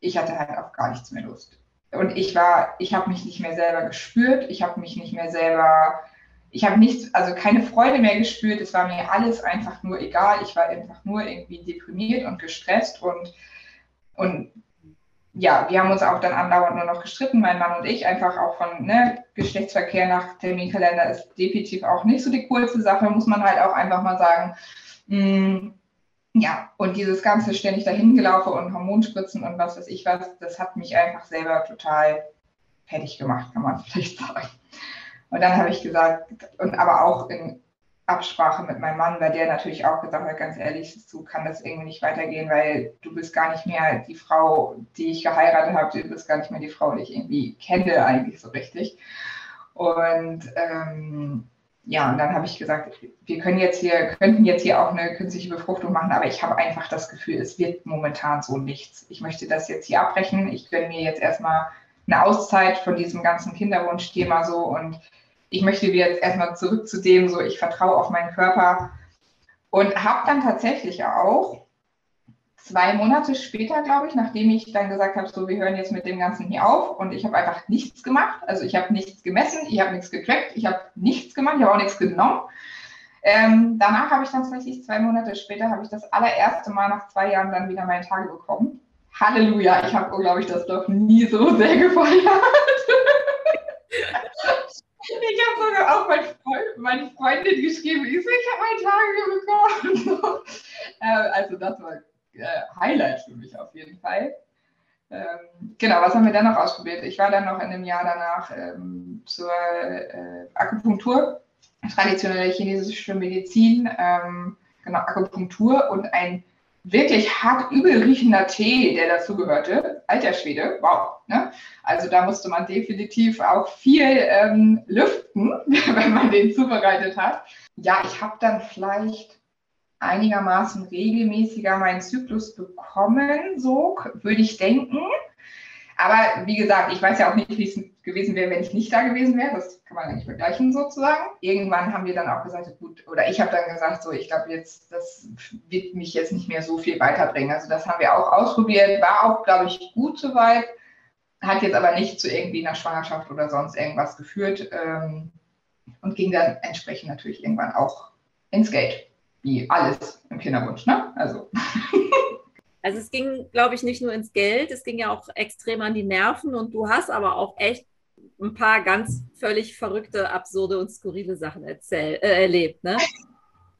ich hatte halt auch gar nichts mehr Lust. Und ich war, ich habe mich nicht mehr selber gespürt. Ich habe mich nicht mehr selber, ich habe nichts, also keine Freude mehr gespürt. Es war mir alles einfach nur egal. Ich war einfach nur irgendwie deprimiert und gestresst und und ja, wir haben uns auch dann andauernd nur noch gestritten, mein Mann und ich, einfach auch von ne, Geschlechtsverkehr nach Terminkalender ist definitiv auch nicht so die coolste Sache, muss man halt auch einfach mal sagen. Mm, ja, und dieses ganze ständig dahin gelaufen und Hormonspritzen und was weiß ich was, das hat mich einfach selber total fertig gemacht, kann man <laughs> vielleicht sagen. Und dann habe ich gesagt, und aber auch in Absprache mit meinem Mann, weil der natürlich auch gesagt hat, ganz ehrlich, so kann das irgendwie nicht weitergehen, weil du bist gar nicht mehr die Frau, die ich geheiratet habe, du bist gar nicht mehr die Frau, die ich irgendwie kenne eigentlich so richtig. Und ähm, ja, und dann habe ich gesagt, wir können jetzt hier, könnten jetzt hier auch eine künstliche Befruchtung machen, aber ich habe einfach das Gefühl, es wird momentan so nichts. Ich möchte das jetzt hier abbrechen. Ich gönne mir jetzt erstmal eine Auszeit von diesem ganzen Kinderwunschthema so und ich möchte wieder jetzt erstmal zurück zu dem, so ich vertraue auf meinen Körper und habe dann tatsächlich auch zwei Monate später, glaube ich, nachdem ich dann gesagt habe, so wir hören jetzt mit dem Ganzen hier auf und ich habe einfach nichts gemacht. Also ich habe nichts gemessen, ich habe nichts getrackt, ich habe nichts gemacht, ich habe auch nichts genommen. Ähm, danach habe ich dann tatsächlich zwei Monate später, habe ich das allererste Mal nach zwei Jahren dann wieder meine Tage bekommen. Halleluja, ich habe, glaube ich, das doch nie so sehr gefeiert. <laughs> Ich habe sogar auch meine Freundin geschrieben, ich, so, ich habe meine Tage bekommen. <laughs> äh, also das war äh, Highlight für mich auf jeden Fall. Ähm, genau, was haben wir dann noch ausprobiert? Ich war dann noch in einem Jahr danach ähm, zur äh, Akupunktur, traditionelle chinesische Medizin, ähm, genau, Akupunktur und ein wirklich hart übel riechender Tee, der dazugehörte. Alter Schwede, wow. Ne? Also da musste man definitiv auch viel ähm, lüften, <laughs> wenn man den zubereitet hat. Ja, ich habe dann vielleicht einigermaßen regelmäßiger meinen Zyklus bekommen, so würde ich denken. Aber wie gesagt, ich weiß ja auch nicht, wie es gewesen wäre, wenn ich nicht da gewesen wäre. Das kann man nicht vergleichen sozusagen. Irgendwann haben wir dann auch gesagt, gut, oder ich habe dann gesagt, so, ich glaube jetzt, das wird mich jetzt nicht mehr so viel weiterbringen. Also das haben wir auch ausprobiert, war auch, glaube ich, gut soweit, hat jetzt aber nicht zu irgendwie einer Schwangerschaft oder sonst irgendwas geführt ähm, und ging dann entsprechend natürlich irgendwann auch ins Geld, wie alles im Kinderwunsch, ne? Also. <laughs> Also es ging, glaube ich, nicht nur ins Geld, es ging ja auch extrem an die Nerven und du hast aber auch echt ein paar ganz völlig verrückte, absurde und skurrile Sachen erzähl, äh, erlebt, ne?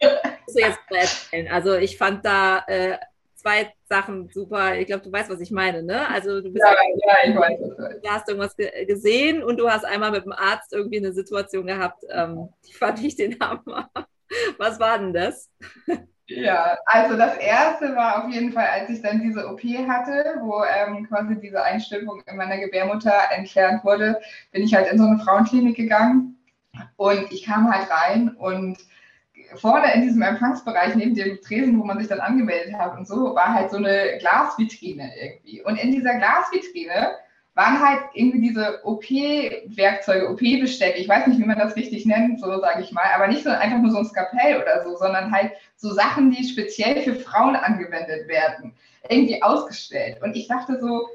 du jetzt mal erzählen. Also ich fand da äh, zwei Sachen super. Ich glaube, du weißt, was ich meine, ne? Also du bist ja, ja, ich weiß, du hast irgendwas ge gesehen und du hast einmal mit dem Arzt irgendwie eine Situation gehabt, ähm, die fand ich den Hammer. Was war denn das? Ja, also das erste war auf jeden Fall, als ich dann diese OP hatte, wo ähm, quasi diese Einstimmung in meiner Gebärmutter entfernt wurde, bin ich halt in so eine Frauenklinik gegangen und ich kam halt rein und vorne in diesem Empfangsbereich neben dem Tresen, wo man sich dann angemeldet hat und so, war halt so eine Glasvitrine irgendwie. Und in dieser Glasvitrine waren halt irgendwie diese OP-Werkzeuge, OP-Besteck, ich weiß nicht, wie man das richtig nennt, so sage ich mal, aber nicht so einfach nur so ein Skapell oder so, sondern halt so Sachen, die speziell für Frauen angewendet werden, irgendwie ausgestellt. Und ich dachte so,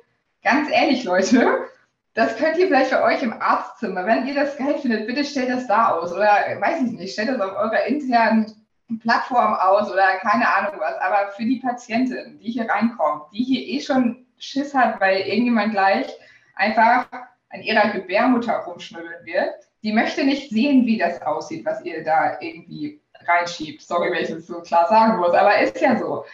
ganz ehrlich, Leute, das könnt ihr vielleicht bei euch im Arztzimmer, wenn ihr das geil findet, bitte stellt das da aus oder weiß ich nicht, stellt das auf eurer internen Plattform aus oder keine Ahnung was. Aber für die Patientin, die hier reinkommt, die hier eh schon Schiss hat, weil irgendjemand gleich einfach an ihrer Gebärmutter rumschnübeln wird. Die möchte nicht sehen, wie das aussieht, was ihr da irgendwie reinschiebt. Sorry, wenn ich das so klar sagen muss, aber ist ja so.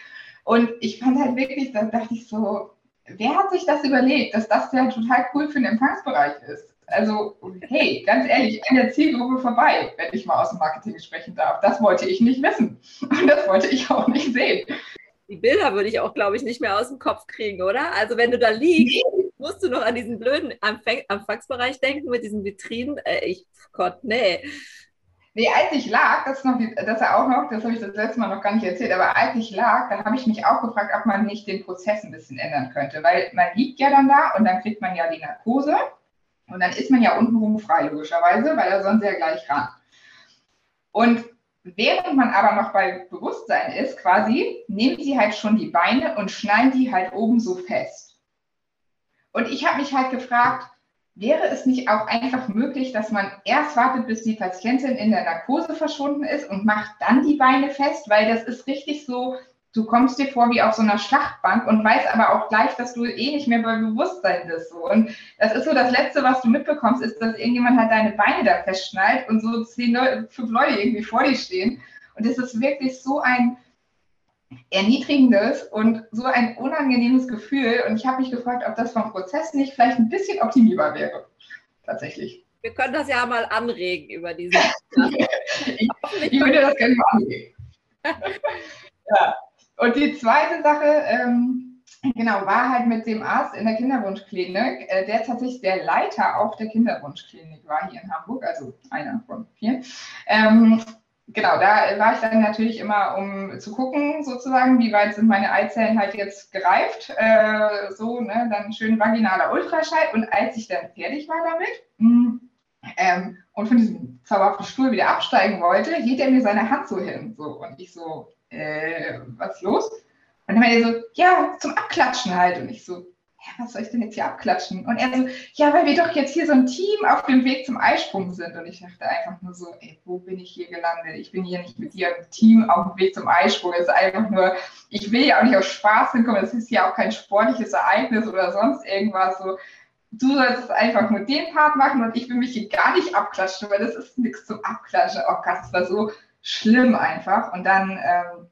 Und ich fand halt wirklich, da dachte ich so, wer hat sich das überlegt, dass das ja total cool für den Empfangsbereich ist? Also, hey, ganz ehrlich, an der Zielgruppe vorbei, wenn ich mal aus dem Marketing sprechen darf. Das wollte ich nicht wissen. Und das wollte ich auch nicht sehen. Die Bilder würde ich auch, glaube ich, nicht mehr aus dem Kopf kriegen, oder? Also, wenn du da liegst, musst du noch an diesen blöden Empfangsbereich denken mit diesen Vitrinen. Äh, ich, Gott, nee. Nee, als ich lag, das noch, das auch noch, das habe ich das letzte Mal noch gar nicht erzählt, aber als ich lag, da habe ich mich auch gefragt, ob man nicht den Prozess ein bisschen ändern könnte, weil man liegt ja dann da und dann kriegt man ja die Narkose und dann ist man ja untenrum frei, logischerweise, weil er sonst ja gleich ran. Und während man aber noch bei Bewusstsein ist, quasi, nehmen sie halt schon die Beine und schneiden die halt oben so fest. Und ich habe mich halt gefragt, wäre es nicht auch einfach möglich, dass man erst wartet, bis die Patientin in der Narkose verschwunden ist und macht dann die Beine fest, weil das ist richtig so, du kommst dir vor wie auf so einer Schlachtbank und weißt aber auch gleich, dass du eh nicht mehr bei Bewusstsein bist. So. Und das ist so das Letzte, was du mitbekommst, ist, dass irgendjemand halt deine Beine da festschnallt und so zehn Leute, fünf Leute irgendwie vor dir stehen. Und das ist wirklich so ein erniedrigendes und so ein unangenehmes Gefühl. Und ich habe mich gefragt, ob das vom Prozess nicht vielleicht ein bisschen optimierbar wäre. Tatsächlich. Wir können das ja mal anregen über diese. <laughs> ich, ich würde das gerne mal anregen. <laughs> ja. Und die zweite Sache, ähm, genau, war halt mit dem Arzt in der Kinderwunschklinik, äh, der tatsächlich der Leiter auch der Kinderwunschklinik war hier in Hamburg, also einer von vier. Ähm, genau, da war ich dann natürlich immer, um zu gucken, sozusagen, wie weit sind meine Eizellen halt jetzt gereift. Äh, so, ne, dann schön vaginaler Ultraschall. Und als ich dann fertig war damit mh, hm, ähm, und von diesem zauberhaften Stuhl wieder absteigen wollte, hielt er mir seine Hand so hin. So, und ich so, äh, was ist los? Und dann meinte er so, ja, zum Abklatschen halt. Und ich so, ja, was soll ich denn jetzt hier abklatschen? Und er so, ja, weil wir doch jetzt hier so ein Team auf dem Weg zum Eisprung sind. Und ich dachte einfach nur so, ey, wo bin ich hier gelandet? Ich bin hier nicht mit dir im Team auf dem Weg zum Eisprung. Es ist einfach nur, ich will ja auch nicht aus Spaß hinkommen. Es ist ja auch kein sportliches Ereignis oder sonst irgendwas. So, du sollst es einfach nur den Part machen und ich will mich hier gar nicht abklatschen, weil das ist nichts zum Abklatschen. Oh Gott, das war so schlimm einfach. Und dann, ähm,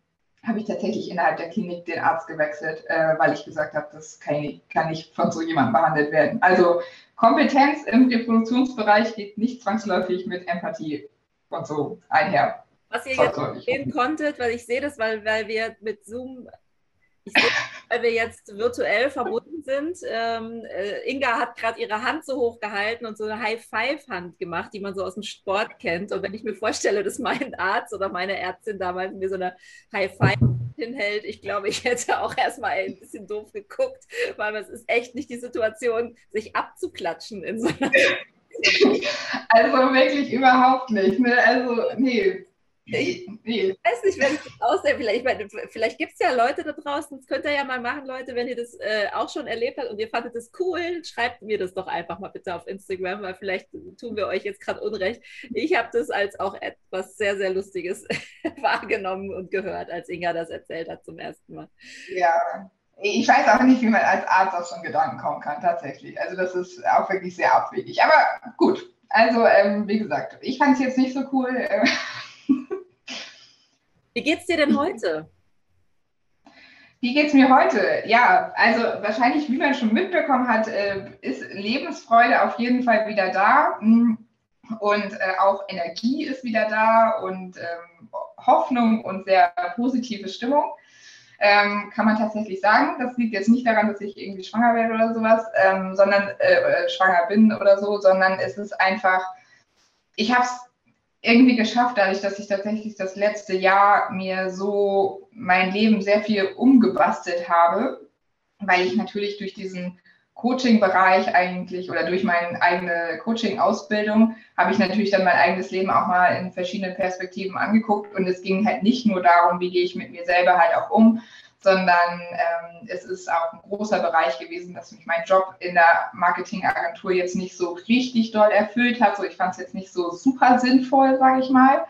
habe ich tatsächlich innerhalb der Klinik den Arzt gewechselt, äh, weil ich gesagt habe, das kann, ich, kann nicht von so jemandem behandelt werden. Also Kompetenz im Reproduktionsbereich geht nicht zwangsläufig mit Empathie und so einher. Was ihr jetzt sehen konntet, weil ich sehe das, weil, weil wir mit Zoom, sehe, weil wir jetzt virtuell verbunden sind. Ähm, äh, Inga hat gerade ihre Hand so hoch gehalten und so eine High-Five-Hand gemacht, die man so aus dem Sport kennt. Und wenn ich mir vorstelle, dass mein Arzt oder meine Ärztin damals mir so eine High-Five hinhält. Ich glaube, ich hätte auch erstmal ein bisschen doof geguckt, weil es ist echt nicht die Situation, sich abzuklatschen in so einer. <laughs> also wirklich überhaupt nicht. Ne? Also, nee, ich weiß nicht, wenn es aussieht. Vielleicht, vielleicht gibt es ja Leute da draußen, das könnt ihr ja mal machen, Leute, wenn ihr das äh, auch schon erlebt habt und ihr fandet das cool, schreibt mir das doch einfach mal bitte auf Instagram, weil vielleicht tun wir euch jetzt gerade Unrecht. Ich habe das als auch etwas sehr, sehr Lustiges <laughs> wahrgenommen und gehört, als Inga das erzählt hat zum ersten Mal. Ja, ich weiß auch nicht, wie man als Arzt auf so einen Gedanken kommen kann, tatsächlich. Also das ist auch wirklich sehr abwegig. Aber gut, also ähm, wie gesagt, ich fand es jetzt nicht so cool. <laughs> Äh, wie geht's dir denn heute? Wie geht's mir heute? Ja, also wahrscheinlich, wie man schon mitbekommen hat, äh, ist Lebensfreude auf jeden Fall wieder da. Und äh, auch Energie ist wieder da und ähm, Hoffnung und sehr positive Stimmung. Ähm, kann man tatsächlich sagen. Das liegt jetzt nicht daran, dass ich irgendwie schwanger werde oder sowas, ähm, sondern äh, schwanger bin oder so, sondern es ist einfach, ich habe es irgendwie geschafft, dadurch, dass ich tatsächlich das letzte Jahr mir so mein Leben sehr viel umgebastelt habe, weil ich natürlich durch diesen Coaching-Bereich eigentlich oder durch meine eigene Coaching-Ausbildung habe ich natürlich dann mein eigenes Leben auch mal in verschiedenen Perspektiven angeguckt. Und es ging halt nicht nur darum, wie gehe ich mit mir selber halt auch um, sondern ähm, es ist auch ein großer Bereich gewesen, dass mich mein Job in der Marketingagentur jetzt nicht so richtig doll erfüllt hat. So, ich fand es jetzt nicht so super sinnvoll, sage ich mal.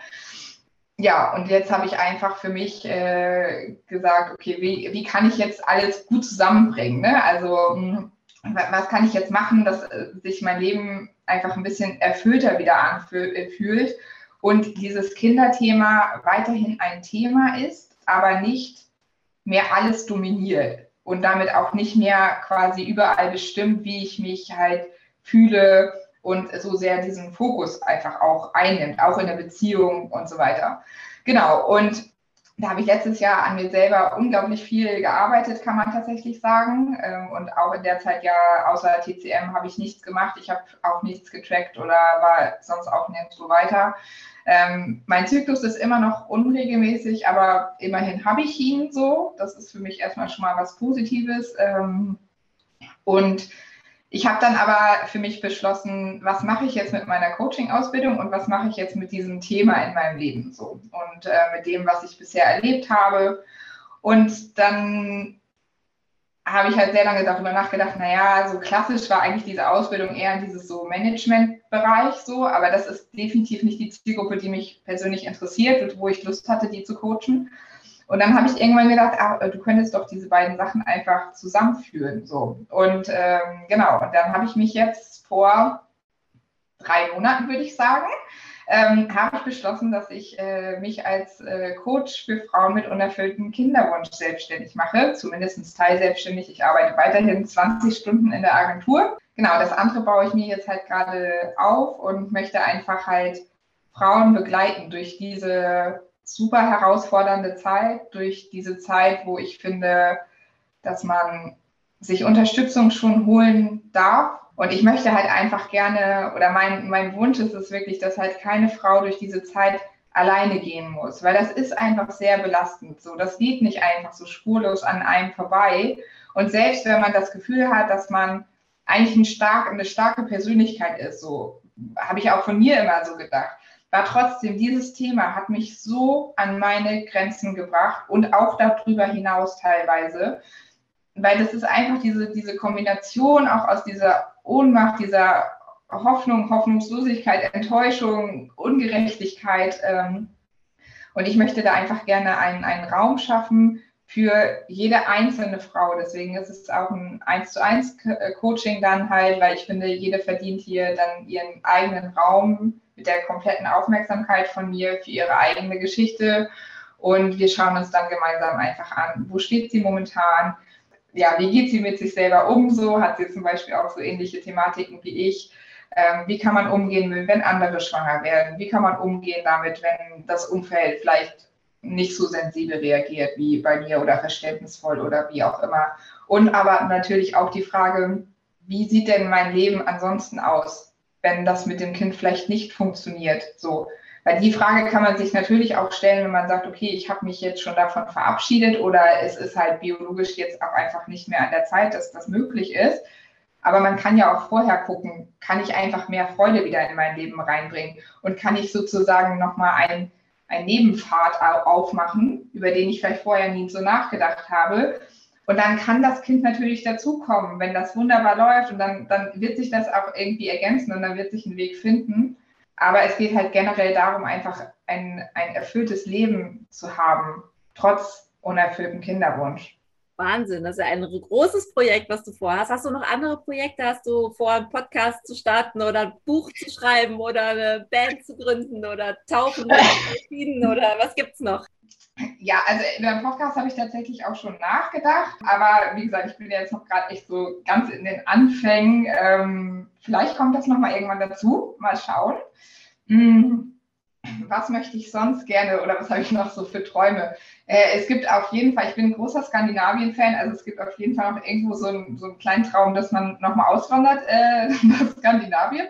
Ja, und jetzt habe ich einfach für mich äh, gesagt, okay, wie, wie kann ich jetzt alles gut zusammenbringen? Ne? Also, hm, was kann ich jetzt machen, dass äh, sich mein Leben einfach ein bisschen erfüllter wieder anfühlt und dieses Kinderthema weiterhin ein Thema ist, aber nicht mehr alles dominiert und damit auch nicht mehr quasi überall bestimmt, wie ich mich halt fühle und so sehr diesen Fokus einfach auch einnimmt, auch in der Beziehung und so weiter. Genau, und da habe ich letztes Jahr an mir selber unglaublich viel gearbeitet, kann man tatsächlich sagen. Ähm, und auch in der Zeit ja außer TCM habe ich nichts gemacht. Ich habe auch nichts getrackt oder war sonst auch nirgendwo weiter. Ähm, mein Zyklus ist immer noch unregelmäßig, aber immerhin habe ich ihn so. Das ist für mich erstmal schon mal was Positives. Ähm, und ich habe dann aber für mich beschlossen, was mache ich jetzt mit meiner Coaching-Ausbildung und was mache ich jetzt mit diesem Thema in meinem Leben so und äh, mit dem, was ich bisher erlebt habe. Und dann habe ich halt sehr lange darüber nachgedacht, naja, so klassisch war eigentlich diese Ausbildung eher in dieses so Management-Bereich so, aber das ist definitiv nicht die Zielgruppe, die mich persönlich interessiert und wo ich Lust hatte, die zu coachen. Und dann habe ich irgendwann gedacht, ach, du könntest doch diese beiden Sachen einfach zusammenführen. So. Und ähm, genau, und dann habe ich mich jetzt vor drei Monaten, würde ich sagen, ähm, habe ich beschlossen, dass ich äh, mich als äh, Coach für Frauen mit unerfülltem Kinderwunsch selbstständig mache, zumindest teilselbstständig. Ich arbeite weiterhin 20 Stunden in der Agentur. Genau, das andere baue ich mir jetzt halt gerade auf und möchte einfach halt Frauen begleiten durch diese super herausfordernde Zeit, durch diese Zeit, wo ich finde, dass man sich Unterstützung schon holen darf und ich möchte halt einfach gerne, oder mein, mein Wunsch ist es wirklich, dass halt keine Frau durch diese Zeit alleine gehen muss, weil das ist einfach sehr belastend. So, das geht nicht einfach so spurlos an einem vorbei. Und selbst wenn man das Gefühl hat, dass man eigentlich ein stark, eine starke Persönlichkeit ist, so habe ich auch von mir immer so gedacht, war trotzdem dieses Thema hat mich so an meine Grenzen gebracht und auch darüber hinaus teilweise, weil das ist einfach diese, diese Kombination auch aus dieser Ohnmacht, dieser Hoffnung, Hoffnungslosigkeit, Enttäuschung, Ungerechtigkeit. Ähm, und ich möchte da einfach gerne einen, einen Raum schaffen für jede einzelne Frau. Deswegen ist es auch ein 1 zu 1 äh, Coaching dann halt, weil ich finde, jede verdient hier dann ihren eigenen Raum der kompletten Aufmerksamkeit von mir für ihre eigene Geschichte. Und wir schauen uns dann gemeinsam einfach an, wo steht sie momentan, ja, wie geht sie mit sich selber um? So hat sie zum Beispiel auch so ähnliche Thematiken wie ich. Ähm, wie kann man umgehen, wenn andere schwanger werden? Wie kann man umgehen damit, wenn das Umfeld vielleicht nicht so sensibel reagiert wie bei mir oder verständnisvoll oder wie auch immer? Und aber natürlich auch die Frage, wie sieht denn mein Leben ansonsten aus, wenn das mit dem Kind vielleicht nicht funktioniert? So, Weil die Frage kann man sich natürlich auch stellen, wenn man sagt, okay, ich habe mich jetzt schon davon verabschiedet oder es ist halt biologisch jetzt auch einfach nicht mehr an der Zeit, dass das möglich ist. Aber man kann ja auch vorher gucken, kann ich einfach mehr Freude wieder in mein Leben reinbringen und kann ich sozusagen nochmal ein, ein Nebenpfad aufmachen, über den ich vielleicht vorher nie so nachgedacht habe. Und dann kann das Kind natürlich dazukommen, wenn das wunderbar läuft und dann, dann wird sich das auch irgendwie ergänzen und dann wird sich ein Weg finden. Aber es geht halt generell darum, einfach ein, ein erfülltes Leben zu haben, trotz unerfülltem Kinderwunsch. Wahnsinn, das ist ja ein großes Projekt, was du vorhast. Hast du noch andere Projekte? Hast du vor, einen Podcast zu starten oder ein Buch zu schreiben oder eine Band zu gründen oder tauchen <laughs> oder was gibt es noch? Ja, also über den Podcast habe ich tatsächlich auch schon nachgedacht, aber wie gesagt, ich bin jetzt noch gerade echt so ganz in den Anfängen. Ähm, vielleicht kommt das nochmal irgendwann dazu, mal schauen. Hm, was möchte ich sonst gerne oder was habe ich noch so für Träume? Äh, es gibt auf jeden Fall, ich bin ein großer Skandinavien-Fan, also es gibt auf jeden Fall noch irgendwo so, ein, so einen kleinen Traum, dass man nochmal auswandert äh, <laughs> nach Skandinavien.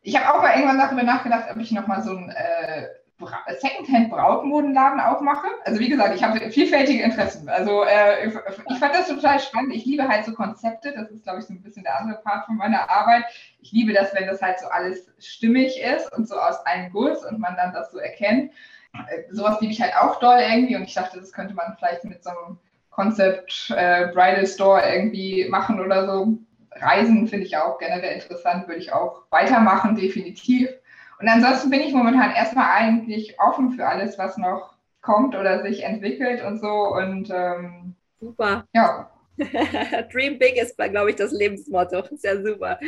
Ich habe auch mal irgendwann darüber nachgedacht, ob ich nochmal so ein äh, Secondhand-Brautmodenladen aufmache. Also wie gesagt, ich habe vielfältige Interessen. Also äh, ich fand das total spannend. Ich liebe halt so Konzepte. Das ist, glaube ich, so ein bisschen der andere Part von meiner Arbeit. Ich liebe das, wenn das halt so alles stimmig ist und so aus einem Guss und man dann das so erkennt. Äh, sowas liebe ich halt auch doll irgendwie und ich dachte, das könnte man vielleicht mit so einem Concept äh, Bridal Store irgendwie machen oder so. Reisen finde ich auch generell interessant, würde ich auch weitermachen, definitiv. Und ansonsten bin ich momentan erstmal eigentlich offen für alles, was noch kommt oder sich entwickelt und so. Und ähm, super. Ja. <laughs> Dream Big ist, glaube ich, das Lebensmotto. Ist ja super.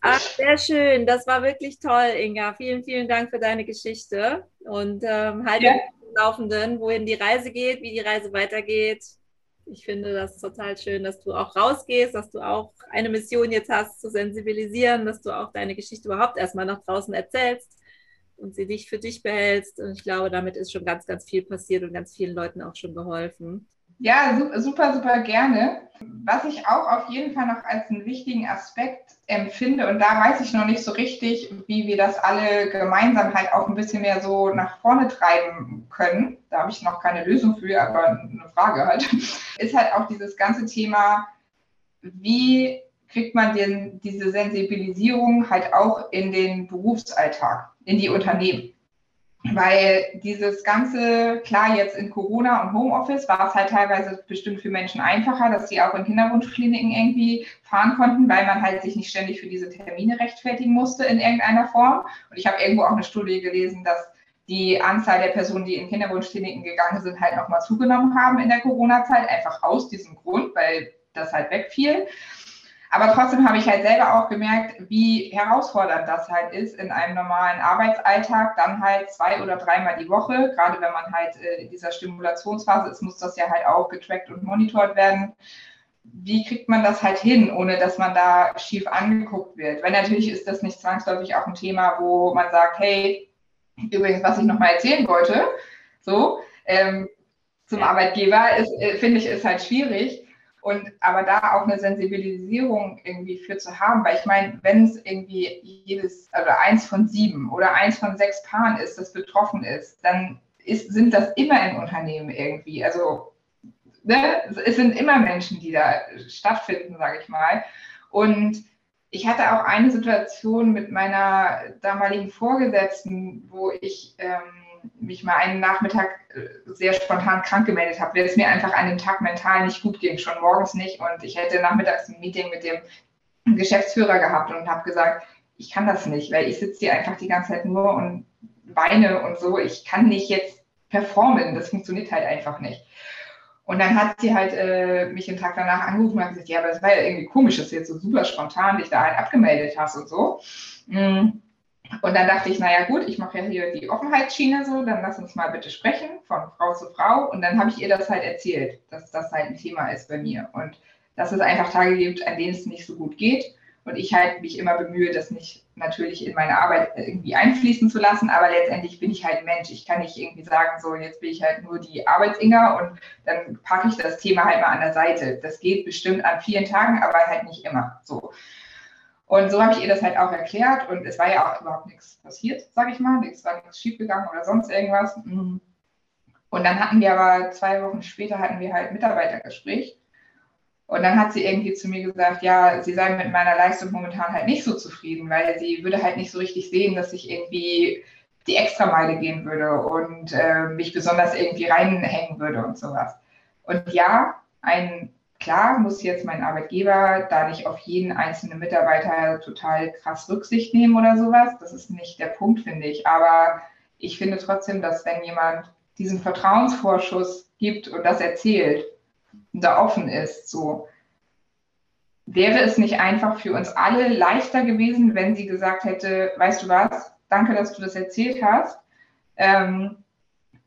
Ach, sehr schön. Das war wirklich toll, Inga. Vielen, vielen Dank für deine Geschichte. Und ähm, halte ja. Laufenden, wohin die Reise geht, wie die Reise weitergeht. Ich finde das total schön, dass du auch rausgehst, dass du auch eine Mission jetzt hast, zu sensibilisieren, dass du auch deine Geschichte überhaupt erstmal nach draußen erzählst und sie dich für dich behältst. Und ich glaube, damit ist schon ganz, ganz viel passiert und ganz vielen Leuten auch schon geholfen. Ja, super, super gerne. Was ich auch auf jeden Fall noch als einen wichtigen Aspekt empfinde, und da weiß ich noch nicht so richtig, wie wir das alle gemeinsam halt auch ein bisschen mehr so nach vorne treiben können. Da habe ich noch keine Lösung für, aber eine Frage halt, <laughs> ist halt auch dieses ganze Thema, wie kriegt man denn diese Sensibilisierung halt auch in den Berufsalltag, in die Unternehmen? Weil dieses ganze, klar, jetzt in Corona und Homeoffice war es halt teilweise bestimmt für Menschen einfacher, dass sie auch in Kinderwunschkliniken irgendwie fahren konnten, weil man halt sich nicht ständig für diese Termine rechtfertigen musste in irgendeiner Form. Und ich habe irgendwo auch eine Studie gelesen, dass die Anzahl der Personen, die in Kinderwunschkliniken gegangen sind, halt nochmal zugenommen haben in der Corona-Zeit, einfach aus diesem Grund, weil das halt wegfiel. Aber trotzdem habe ich halt selber auch gemerkt, wie herausfordernd das halt ist in einem normalen Arbeitsalltag, dann halt zwei oder dreimal die Woche. Gerade wenn man halt äh, in dieser Stimulationsphase ist, muss das ja halt auch getrackt und monitort werden. Wie kriegt man das halt hin, ohne dass man da schief angeguckt wird? Weil natürlich ist das nicht zwangsläufig auch ein Thema, wo man sagt, hey, übrigens, was ich nochmal erzählen wollte, so, ähm, zum Arbeitgeber, ist, äh, finde ich, ist halt schwierig und aber da auch eine Sensibilisierung irgendwie für zu haben, weil ich meine, wenn es irgendwie jedes oder eins von sieben oder eins von sechs Paaren ist, das betroffen ist, dann ist, sind das immer in Unternehmen irgendwie. Also ne, es sind immer Menschen, die da stattfinden, sage ich mal. Und ich hatte auch eine Situation mit meiner damaligen Vorgesetzten, wo ich ähm, mich mal einen Nachmittag äh, sehr spontan krank gemeldet habe, weil es mir einfach an dem Tag mental nicht gut ging, schon morgens nicht. Und ich hätte nachmittags ein Meeting mit dem Geschäftsführer gehabt und habe gesagt, ich kann das nicht, weil ich sitze hier einfach die ganze Zeit nur und weine und so. Ich kann nicht jetzt performen, das funktioniert halt einfach nicht. Und dann hat sie halt äh, mich den Tag danach angerufen und hat gesagt, ja, aber das war ja irgendwie komisch, dass du jetzt so super spontan dich da halt abgemeldet hast und so. Mm. Und dann dachte ich, naja gut, ich mache ja hier die Offenheitsschiene so, dann lass uns mal bitte sprechen von Frau zu Frau. Und dann habe ich ihr das halt erzählt, dass das halt ein Thema ist bei mir und dass es einfach Tage gibt, an denen es nicht so gut geht. Und ich halt mich immer bemühe, das nicht natürlich in meine Arbeit irgendwie einfließen zu lassen, aber letztendlich bin ich halt Mensch. Ich kann nicht irgendwie sagen, so jetzt bin ich halt nur die Arbeitsinga und dann packe ich das Thema halt mal an der Seite. Das geht bestimmt an vielen Tagen, aber halt nicht immer so. Und so habe ich ihr das halt auch erklärt und es war ja auch überhaupt nichts passiert, sage ich mal. Es war nichts schiefgegangen oder sonst irgendwas. Mhm. Und dann hatten wir aber zwei Wochen später hatten wir halt Mitarbeitergespräch. Und dann hat sie irgendwie zu mir gesagt, ja, sie sei mit meiner Leistung momentan halt nicht so zufrieden, weil sie würde halt nicht so richtig sehen, dass ich irgendwie die Extrameile gehen würde und äh, mich besonders irgendwie reinhängen würde und sowas. Und ja, ein Klar muss jetzt mein Arbeitgeber da nicht auf jeden einzelnen Mitarbeiter total krass Rücksicht nehmen oder sowas. Das ist nicht der Punkt, finde ich. Aber ich finde trotzdem, dass wenn jemand diesen Vertrauensvorschuss gibt und das erzählt und da offen ist, so wäre es nicht einfach für uns alle leichter gewesen, wenn sie gesagt hätte, weißt du was, danke, dass du das erzählt hast. Ähm,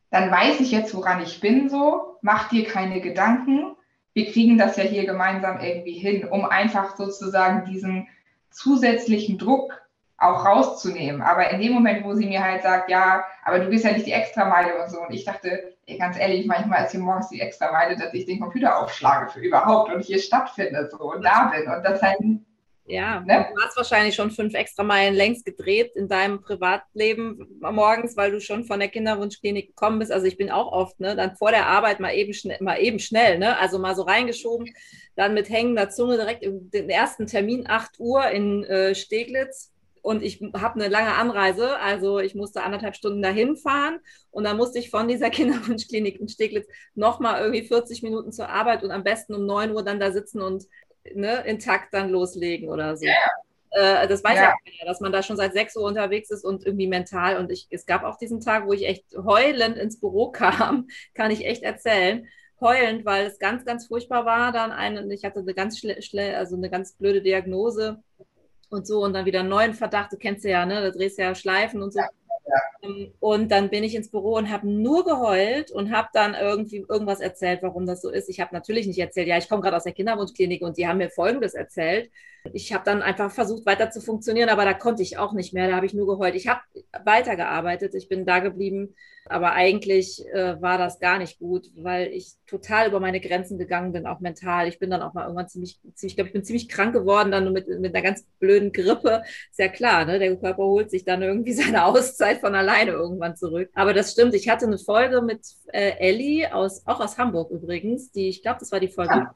dann weiß ich jetzt, woran ich bin, so, mach dir keine Gedanken wir kriegen das ja hier gemeinsam irgendwie hin, um einfach sozusagen diesen zusätzlichen Druck auch rauszunehmen. Aber in dem Moment, wo sie mir halt sagt, ja, aber du bist ja nicht die Extrameile und so, und ich dachte, ey, ganz ehrlich, manchmal ist hier morgens die Extrameile, dass ich den Computer aufschlage für überhaupt und hier stattfinde so und da bin und das halt ja, ne? du hast wahrscheinlich schon fünf extra Meilen längst gedreht in deinem Privatleben morgens, weil du schon von der Kinderwunschklinik gekommen bist. Also ich bin auch oft, ne, dann vor der Arbeit mal eben schnell, mal eben schnell, ne? Also mal so reingeschoben, dann mit hängender Zunge direkt den ersten Termin, 8 Uhr in äh, Steglitz. Und ich habe eine lange Anreise, also ich musste anderthalb Stunden dahin fahren und dann musste ich von dieser <laughs> Kinderwunschklinik in Steglitz nochmal irgendwie 40 Minuten zur Arbeit und am besten um 9 Uhr dann da sitzen und ne, intakt dann loslegen oder so. Yeah. Äh, das weiß ja. ja keiner, dass man da schon seit 6 Uhr unterwegs ist und irgendwie mental. Und ich, es gab auch diesen Tag, wo ich echt heulend ins Büro <laughs> kam, kann ich echt erzählen. Heulend, weil es ganz, ganz furchtbar war. Dann eine, ich hatte eine ganz schle also eine ganz blöde Diagnose und so und dann wieder einen neuen Verdacht. Du kennst ja, ne? Da drehst du ja Schleifen und so. Ja. Ähm, und dann bin ich ins Büro und habe nur geheult und habe dann irgendwie irgendwas erzählt, warum das so ist. Ich habe natürlich nicht erzählt, ja, ich komme gerade aus der Kinderwunschklinik und die haben mir Folgendes erzählt. Ich habe dann einfach versucht, weiter zu funktionieren, aber da konnte ich auch nicht mehr. Da habe ich nur geheult. Ich habe weitergearbeitet, ich bin da geblieben, aber eigentlich äh, war das gar nicht gut, weil ich total über meine Grenzen gegangen bin, auch mental. Ich bin dann auch mal irgendwann ziemlich, ziemlich ich glaube, ich bin ziemlich krank geworden, dann mit, mit einer ganz blöden Grippe. Ist ja klar, ne? der Körper holt sich dann irgendwie <laughs> seine Auszeit von alleine irgendwann zurück. Aber das stimmt, ich hatte eine Folge mit äh, Ellie, aus, auch aus Hamburg übrigens, die, ich glaube, das war die Folge. Ja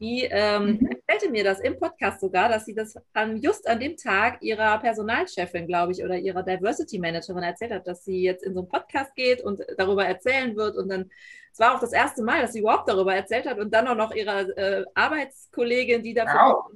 die ähm, mhm. erzählte mir das im Podcast sogar, dass sie das an, just an dem Tag ihrer Personalchefin, glaube ich, oder ihrer Diversity Managerin erzählt hat, dass sie jetzt in so einen Podcast geht und darüber erzählen wird. Und dann, es war auch das erste Mal, dass sie überhaupt darüber erzählt hat und dann auch noch ihrer äh, Arbeitskollegin, die dafür. Wow.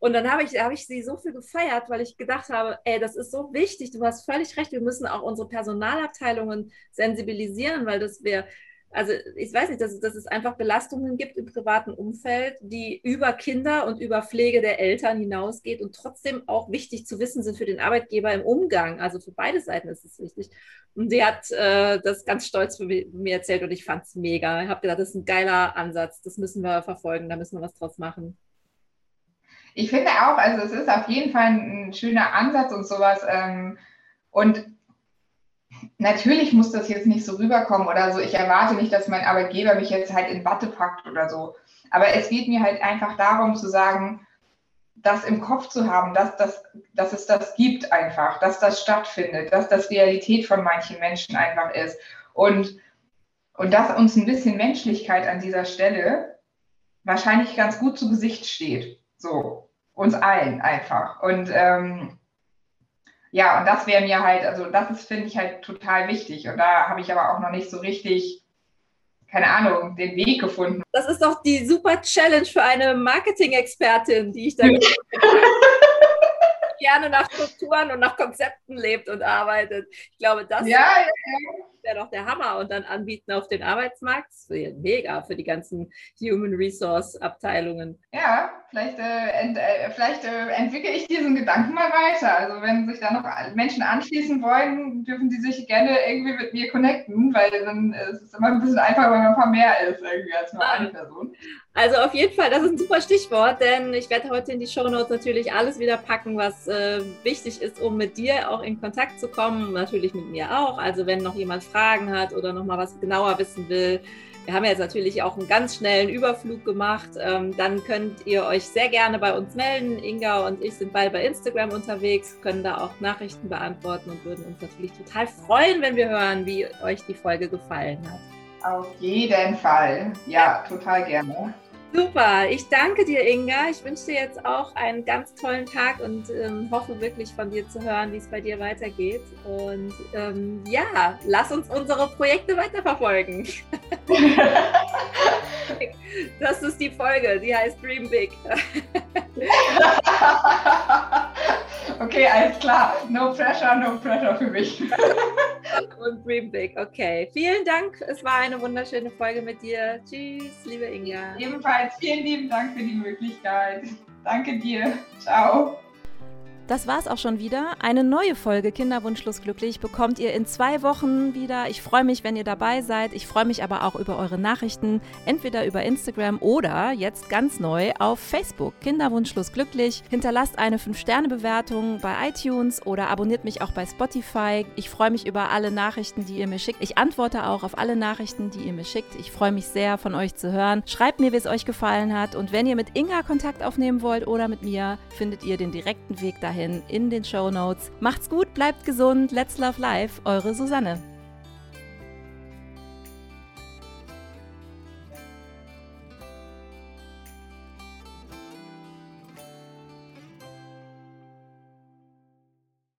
Und dann habe ich, hab ich sie so viel gefeiert, weil ich gedacht habe, ey, das ist so wichtig, du hast völlig recht, wir müssen auch unsere Personalabteilungen sensibilisieren, weil das wäre also ich weiß nicht, dass, dass es einfach Belastungen gibt im privaten Umfeld, die über Kinder und über Pflege der Eltern hinausgeht und trotzdem auch wichtig zu wissen sind für den Arbeitgeber im Umgang. Also für beide Seiten ist es wichtig. Und sie hat äh, das ganz stolz mir erzählt und ich fand es mega. Ich habe gedacht, das ist ein geiler Ansatz, das müssen wir verfolgen, da müssen wir was draus machen. Ich finde auch, also es ist auf jeden Fall ein schöner Ansatz und sowas. Ähm, und natürlich muss das jetzt nicht so rüberkommen oder so. Ich erwarte nicht, dass mein Arbeitgeber mich jetzt halt in Watte packt oder so. Aber es geht mir halt einfach darum zu sagen, das im Kopf zu haben, dass, das, dass es das gibt einfach, dass das stattfindet, dass das Realität von manchen Menschen einfach ist. Und, und dass uns ein bisschen Menschlichkeit an dieser Stelle wahrscheinlich ganz gut zu Gesicht steht. So, uns allen einfach. Und ähm, ja, und das wäre mir halt, also das ist, finde ich halt total wichtig. Und da habe ich aber auch noch nicht so richtig, keine Ahnung, den Weg gefunden. Das ist doch die super Challenge für eine Marketing-Expertin, die ich da <laughs> gerne nach Strukturen und nach Konzepten lebt und arbeitet. Ich glaube, das ja, ja, ja wäre doch der Hammer und dann anbieten auf den Arbeitsmarkt. Das wäre mega für die ganzen Human Resource Abteilungen. Ja, vielleicht, äh, ent, äh, vielleicht äh, entwickle ich diesen Gedanken mal weiter. Also wenn sich da noch Menschen anschließen wollen, dürfen sie sich gerne irgendwie mit mir connecten, weil dann ist es immer ein bisschen einfacher, wenn man ein paar mehr ist irgendwie als nur eine Person. Also auf jeden Fall, das ist ein super Stichwort, denn ich werde heute in die Show Notes natürlich alles wieder packen, was äh, wichtig ist, um mit dir auch in Kontakt zu kommen, natürlich mit mir auch. Also wenn noch jemand Fragen hat oder noch mal was genauer wissen will, Wir haben jetzt natürlich auch einen ganz schnellen Überflug gemacht. Ähm, dann könnt ihr euch sehr gerne bei uns melden. Inga und ich sind beide bei Instagram unterwegs, können da auch Nachrichten beantworten und würden uns natürlich total freuen, wenn wir hören, wie euch die Folge gefallen hat. Auf jeden Fall. Ja, total gerne. Super, ich danke dir, Inga. Ich wünsche dir jetzt auch einen ganz tollen Tag und ähm, hoffe wirklich von dir zu hören, wie es bei dir weitergeht. Und ähm, ja, lass uns unsere Projekte weiterverfolgen. <laughs> das ist die Folge, die heißt Dream Big. <laughs> okay, alles klar. No pressure, no pressure für mich. <laughs> Und Dream Big, okay. Vielen Dank. Es war eine wunderschöne Folge mit dir. Tschüss, liebe Inga. Ebenfalls vielen lieben Dank für die Möglichkeit. Danke dir. Ciao. Das war's auch schon wieder. Eine neue Folge Kinderwunschlos glücklich bekommt ihr in zwei Wochen wieder. Ich freue mich, wenn ihr dabei seid. Ich freue mich aber auch über eure Nachrichten, entweder über Instagram oder jetzt ganz neu auf Facebook. Kinderwunschlos glücklich. Hinterlasst eine 5-Sterne-Bewertung bei iTunes oder abonniert mich auch bei Spotify. Ich freue mich über alle Nachrichten, die ihr mir schickt. Ich antworte auch auf alle Nachrichten, die ihr mir schickt. Ich freue mich sehr, von euch zu hören. Schreibt mir, wie es euch gefallen hat. Und wenn ihr mit Inga Kontakt aufnehmen wollt oder mit mir, findet ihr den direkten Weg dahin dahin in den Show Notes. Macht's gut, bleibt gesund, let's love life, eure Susanne.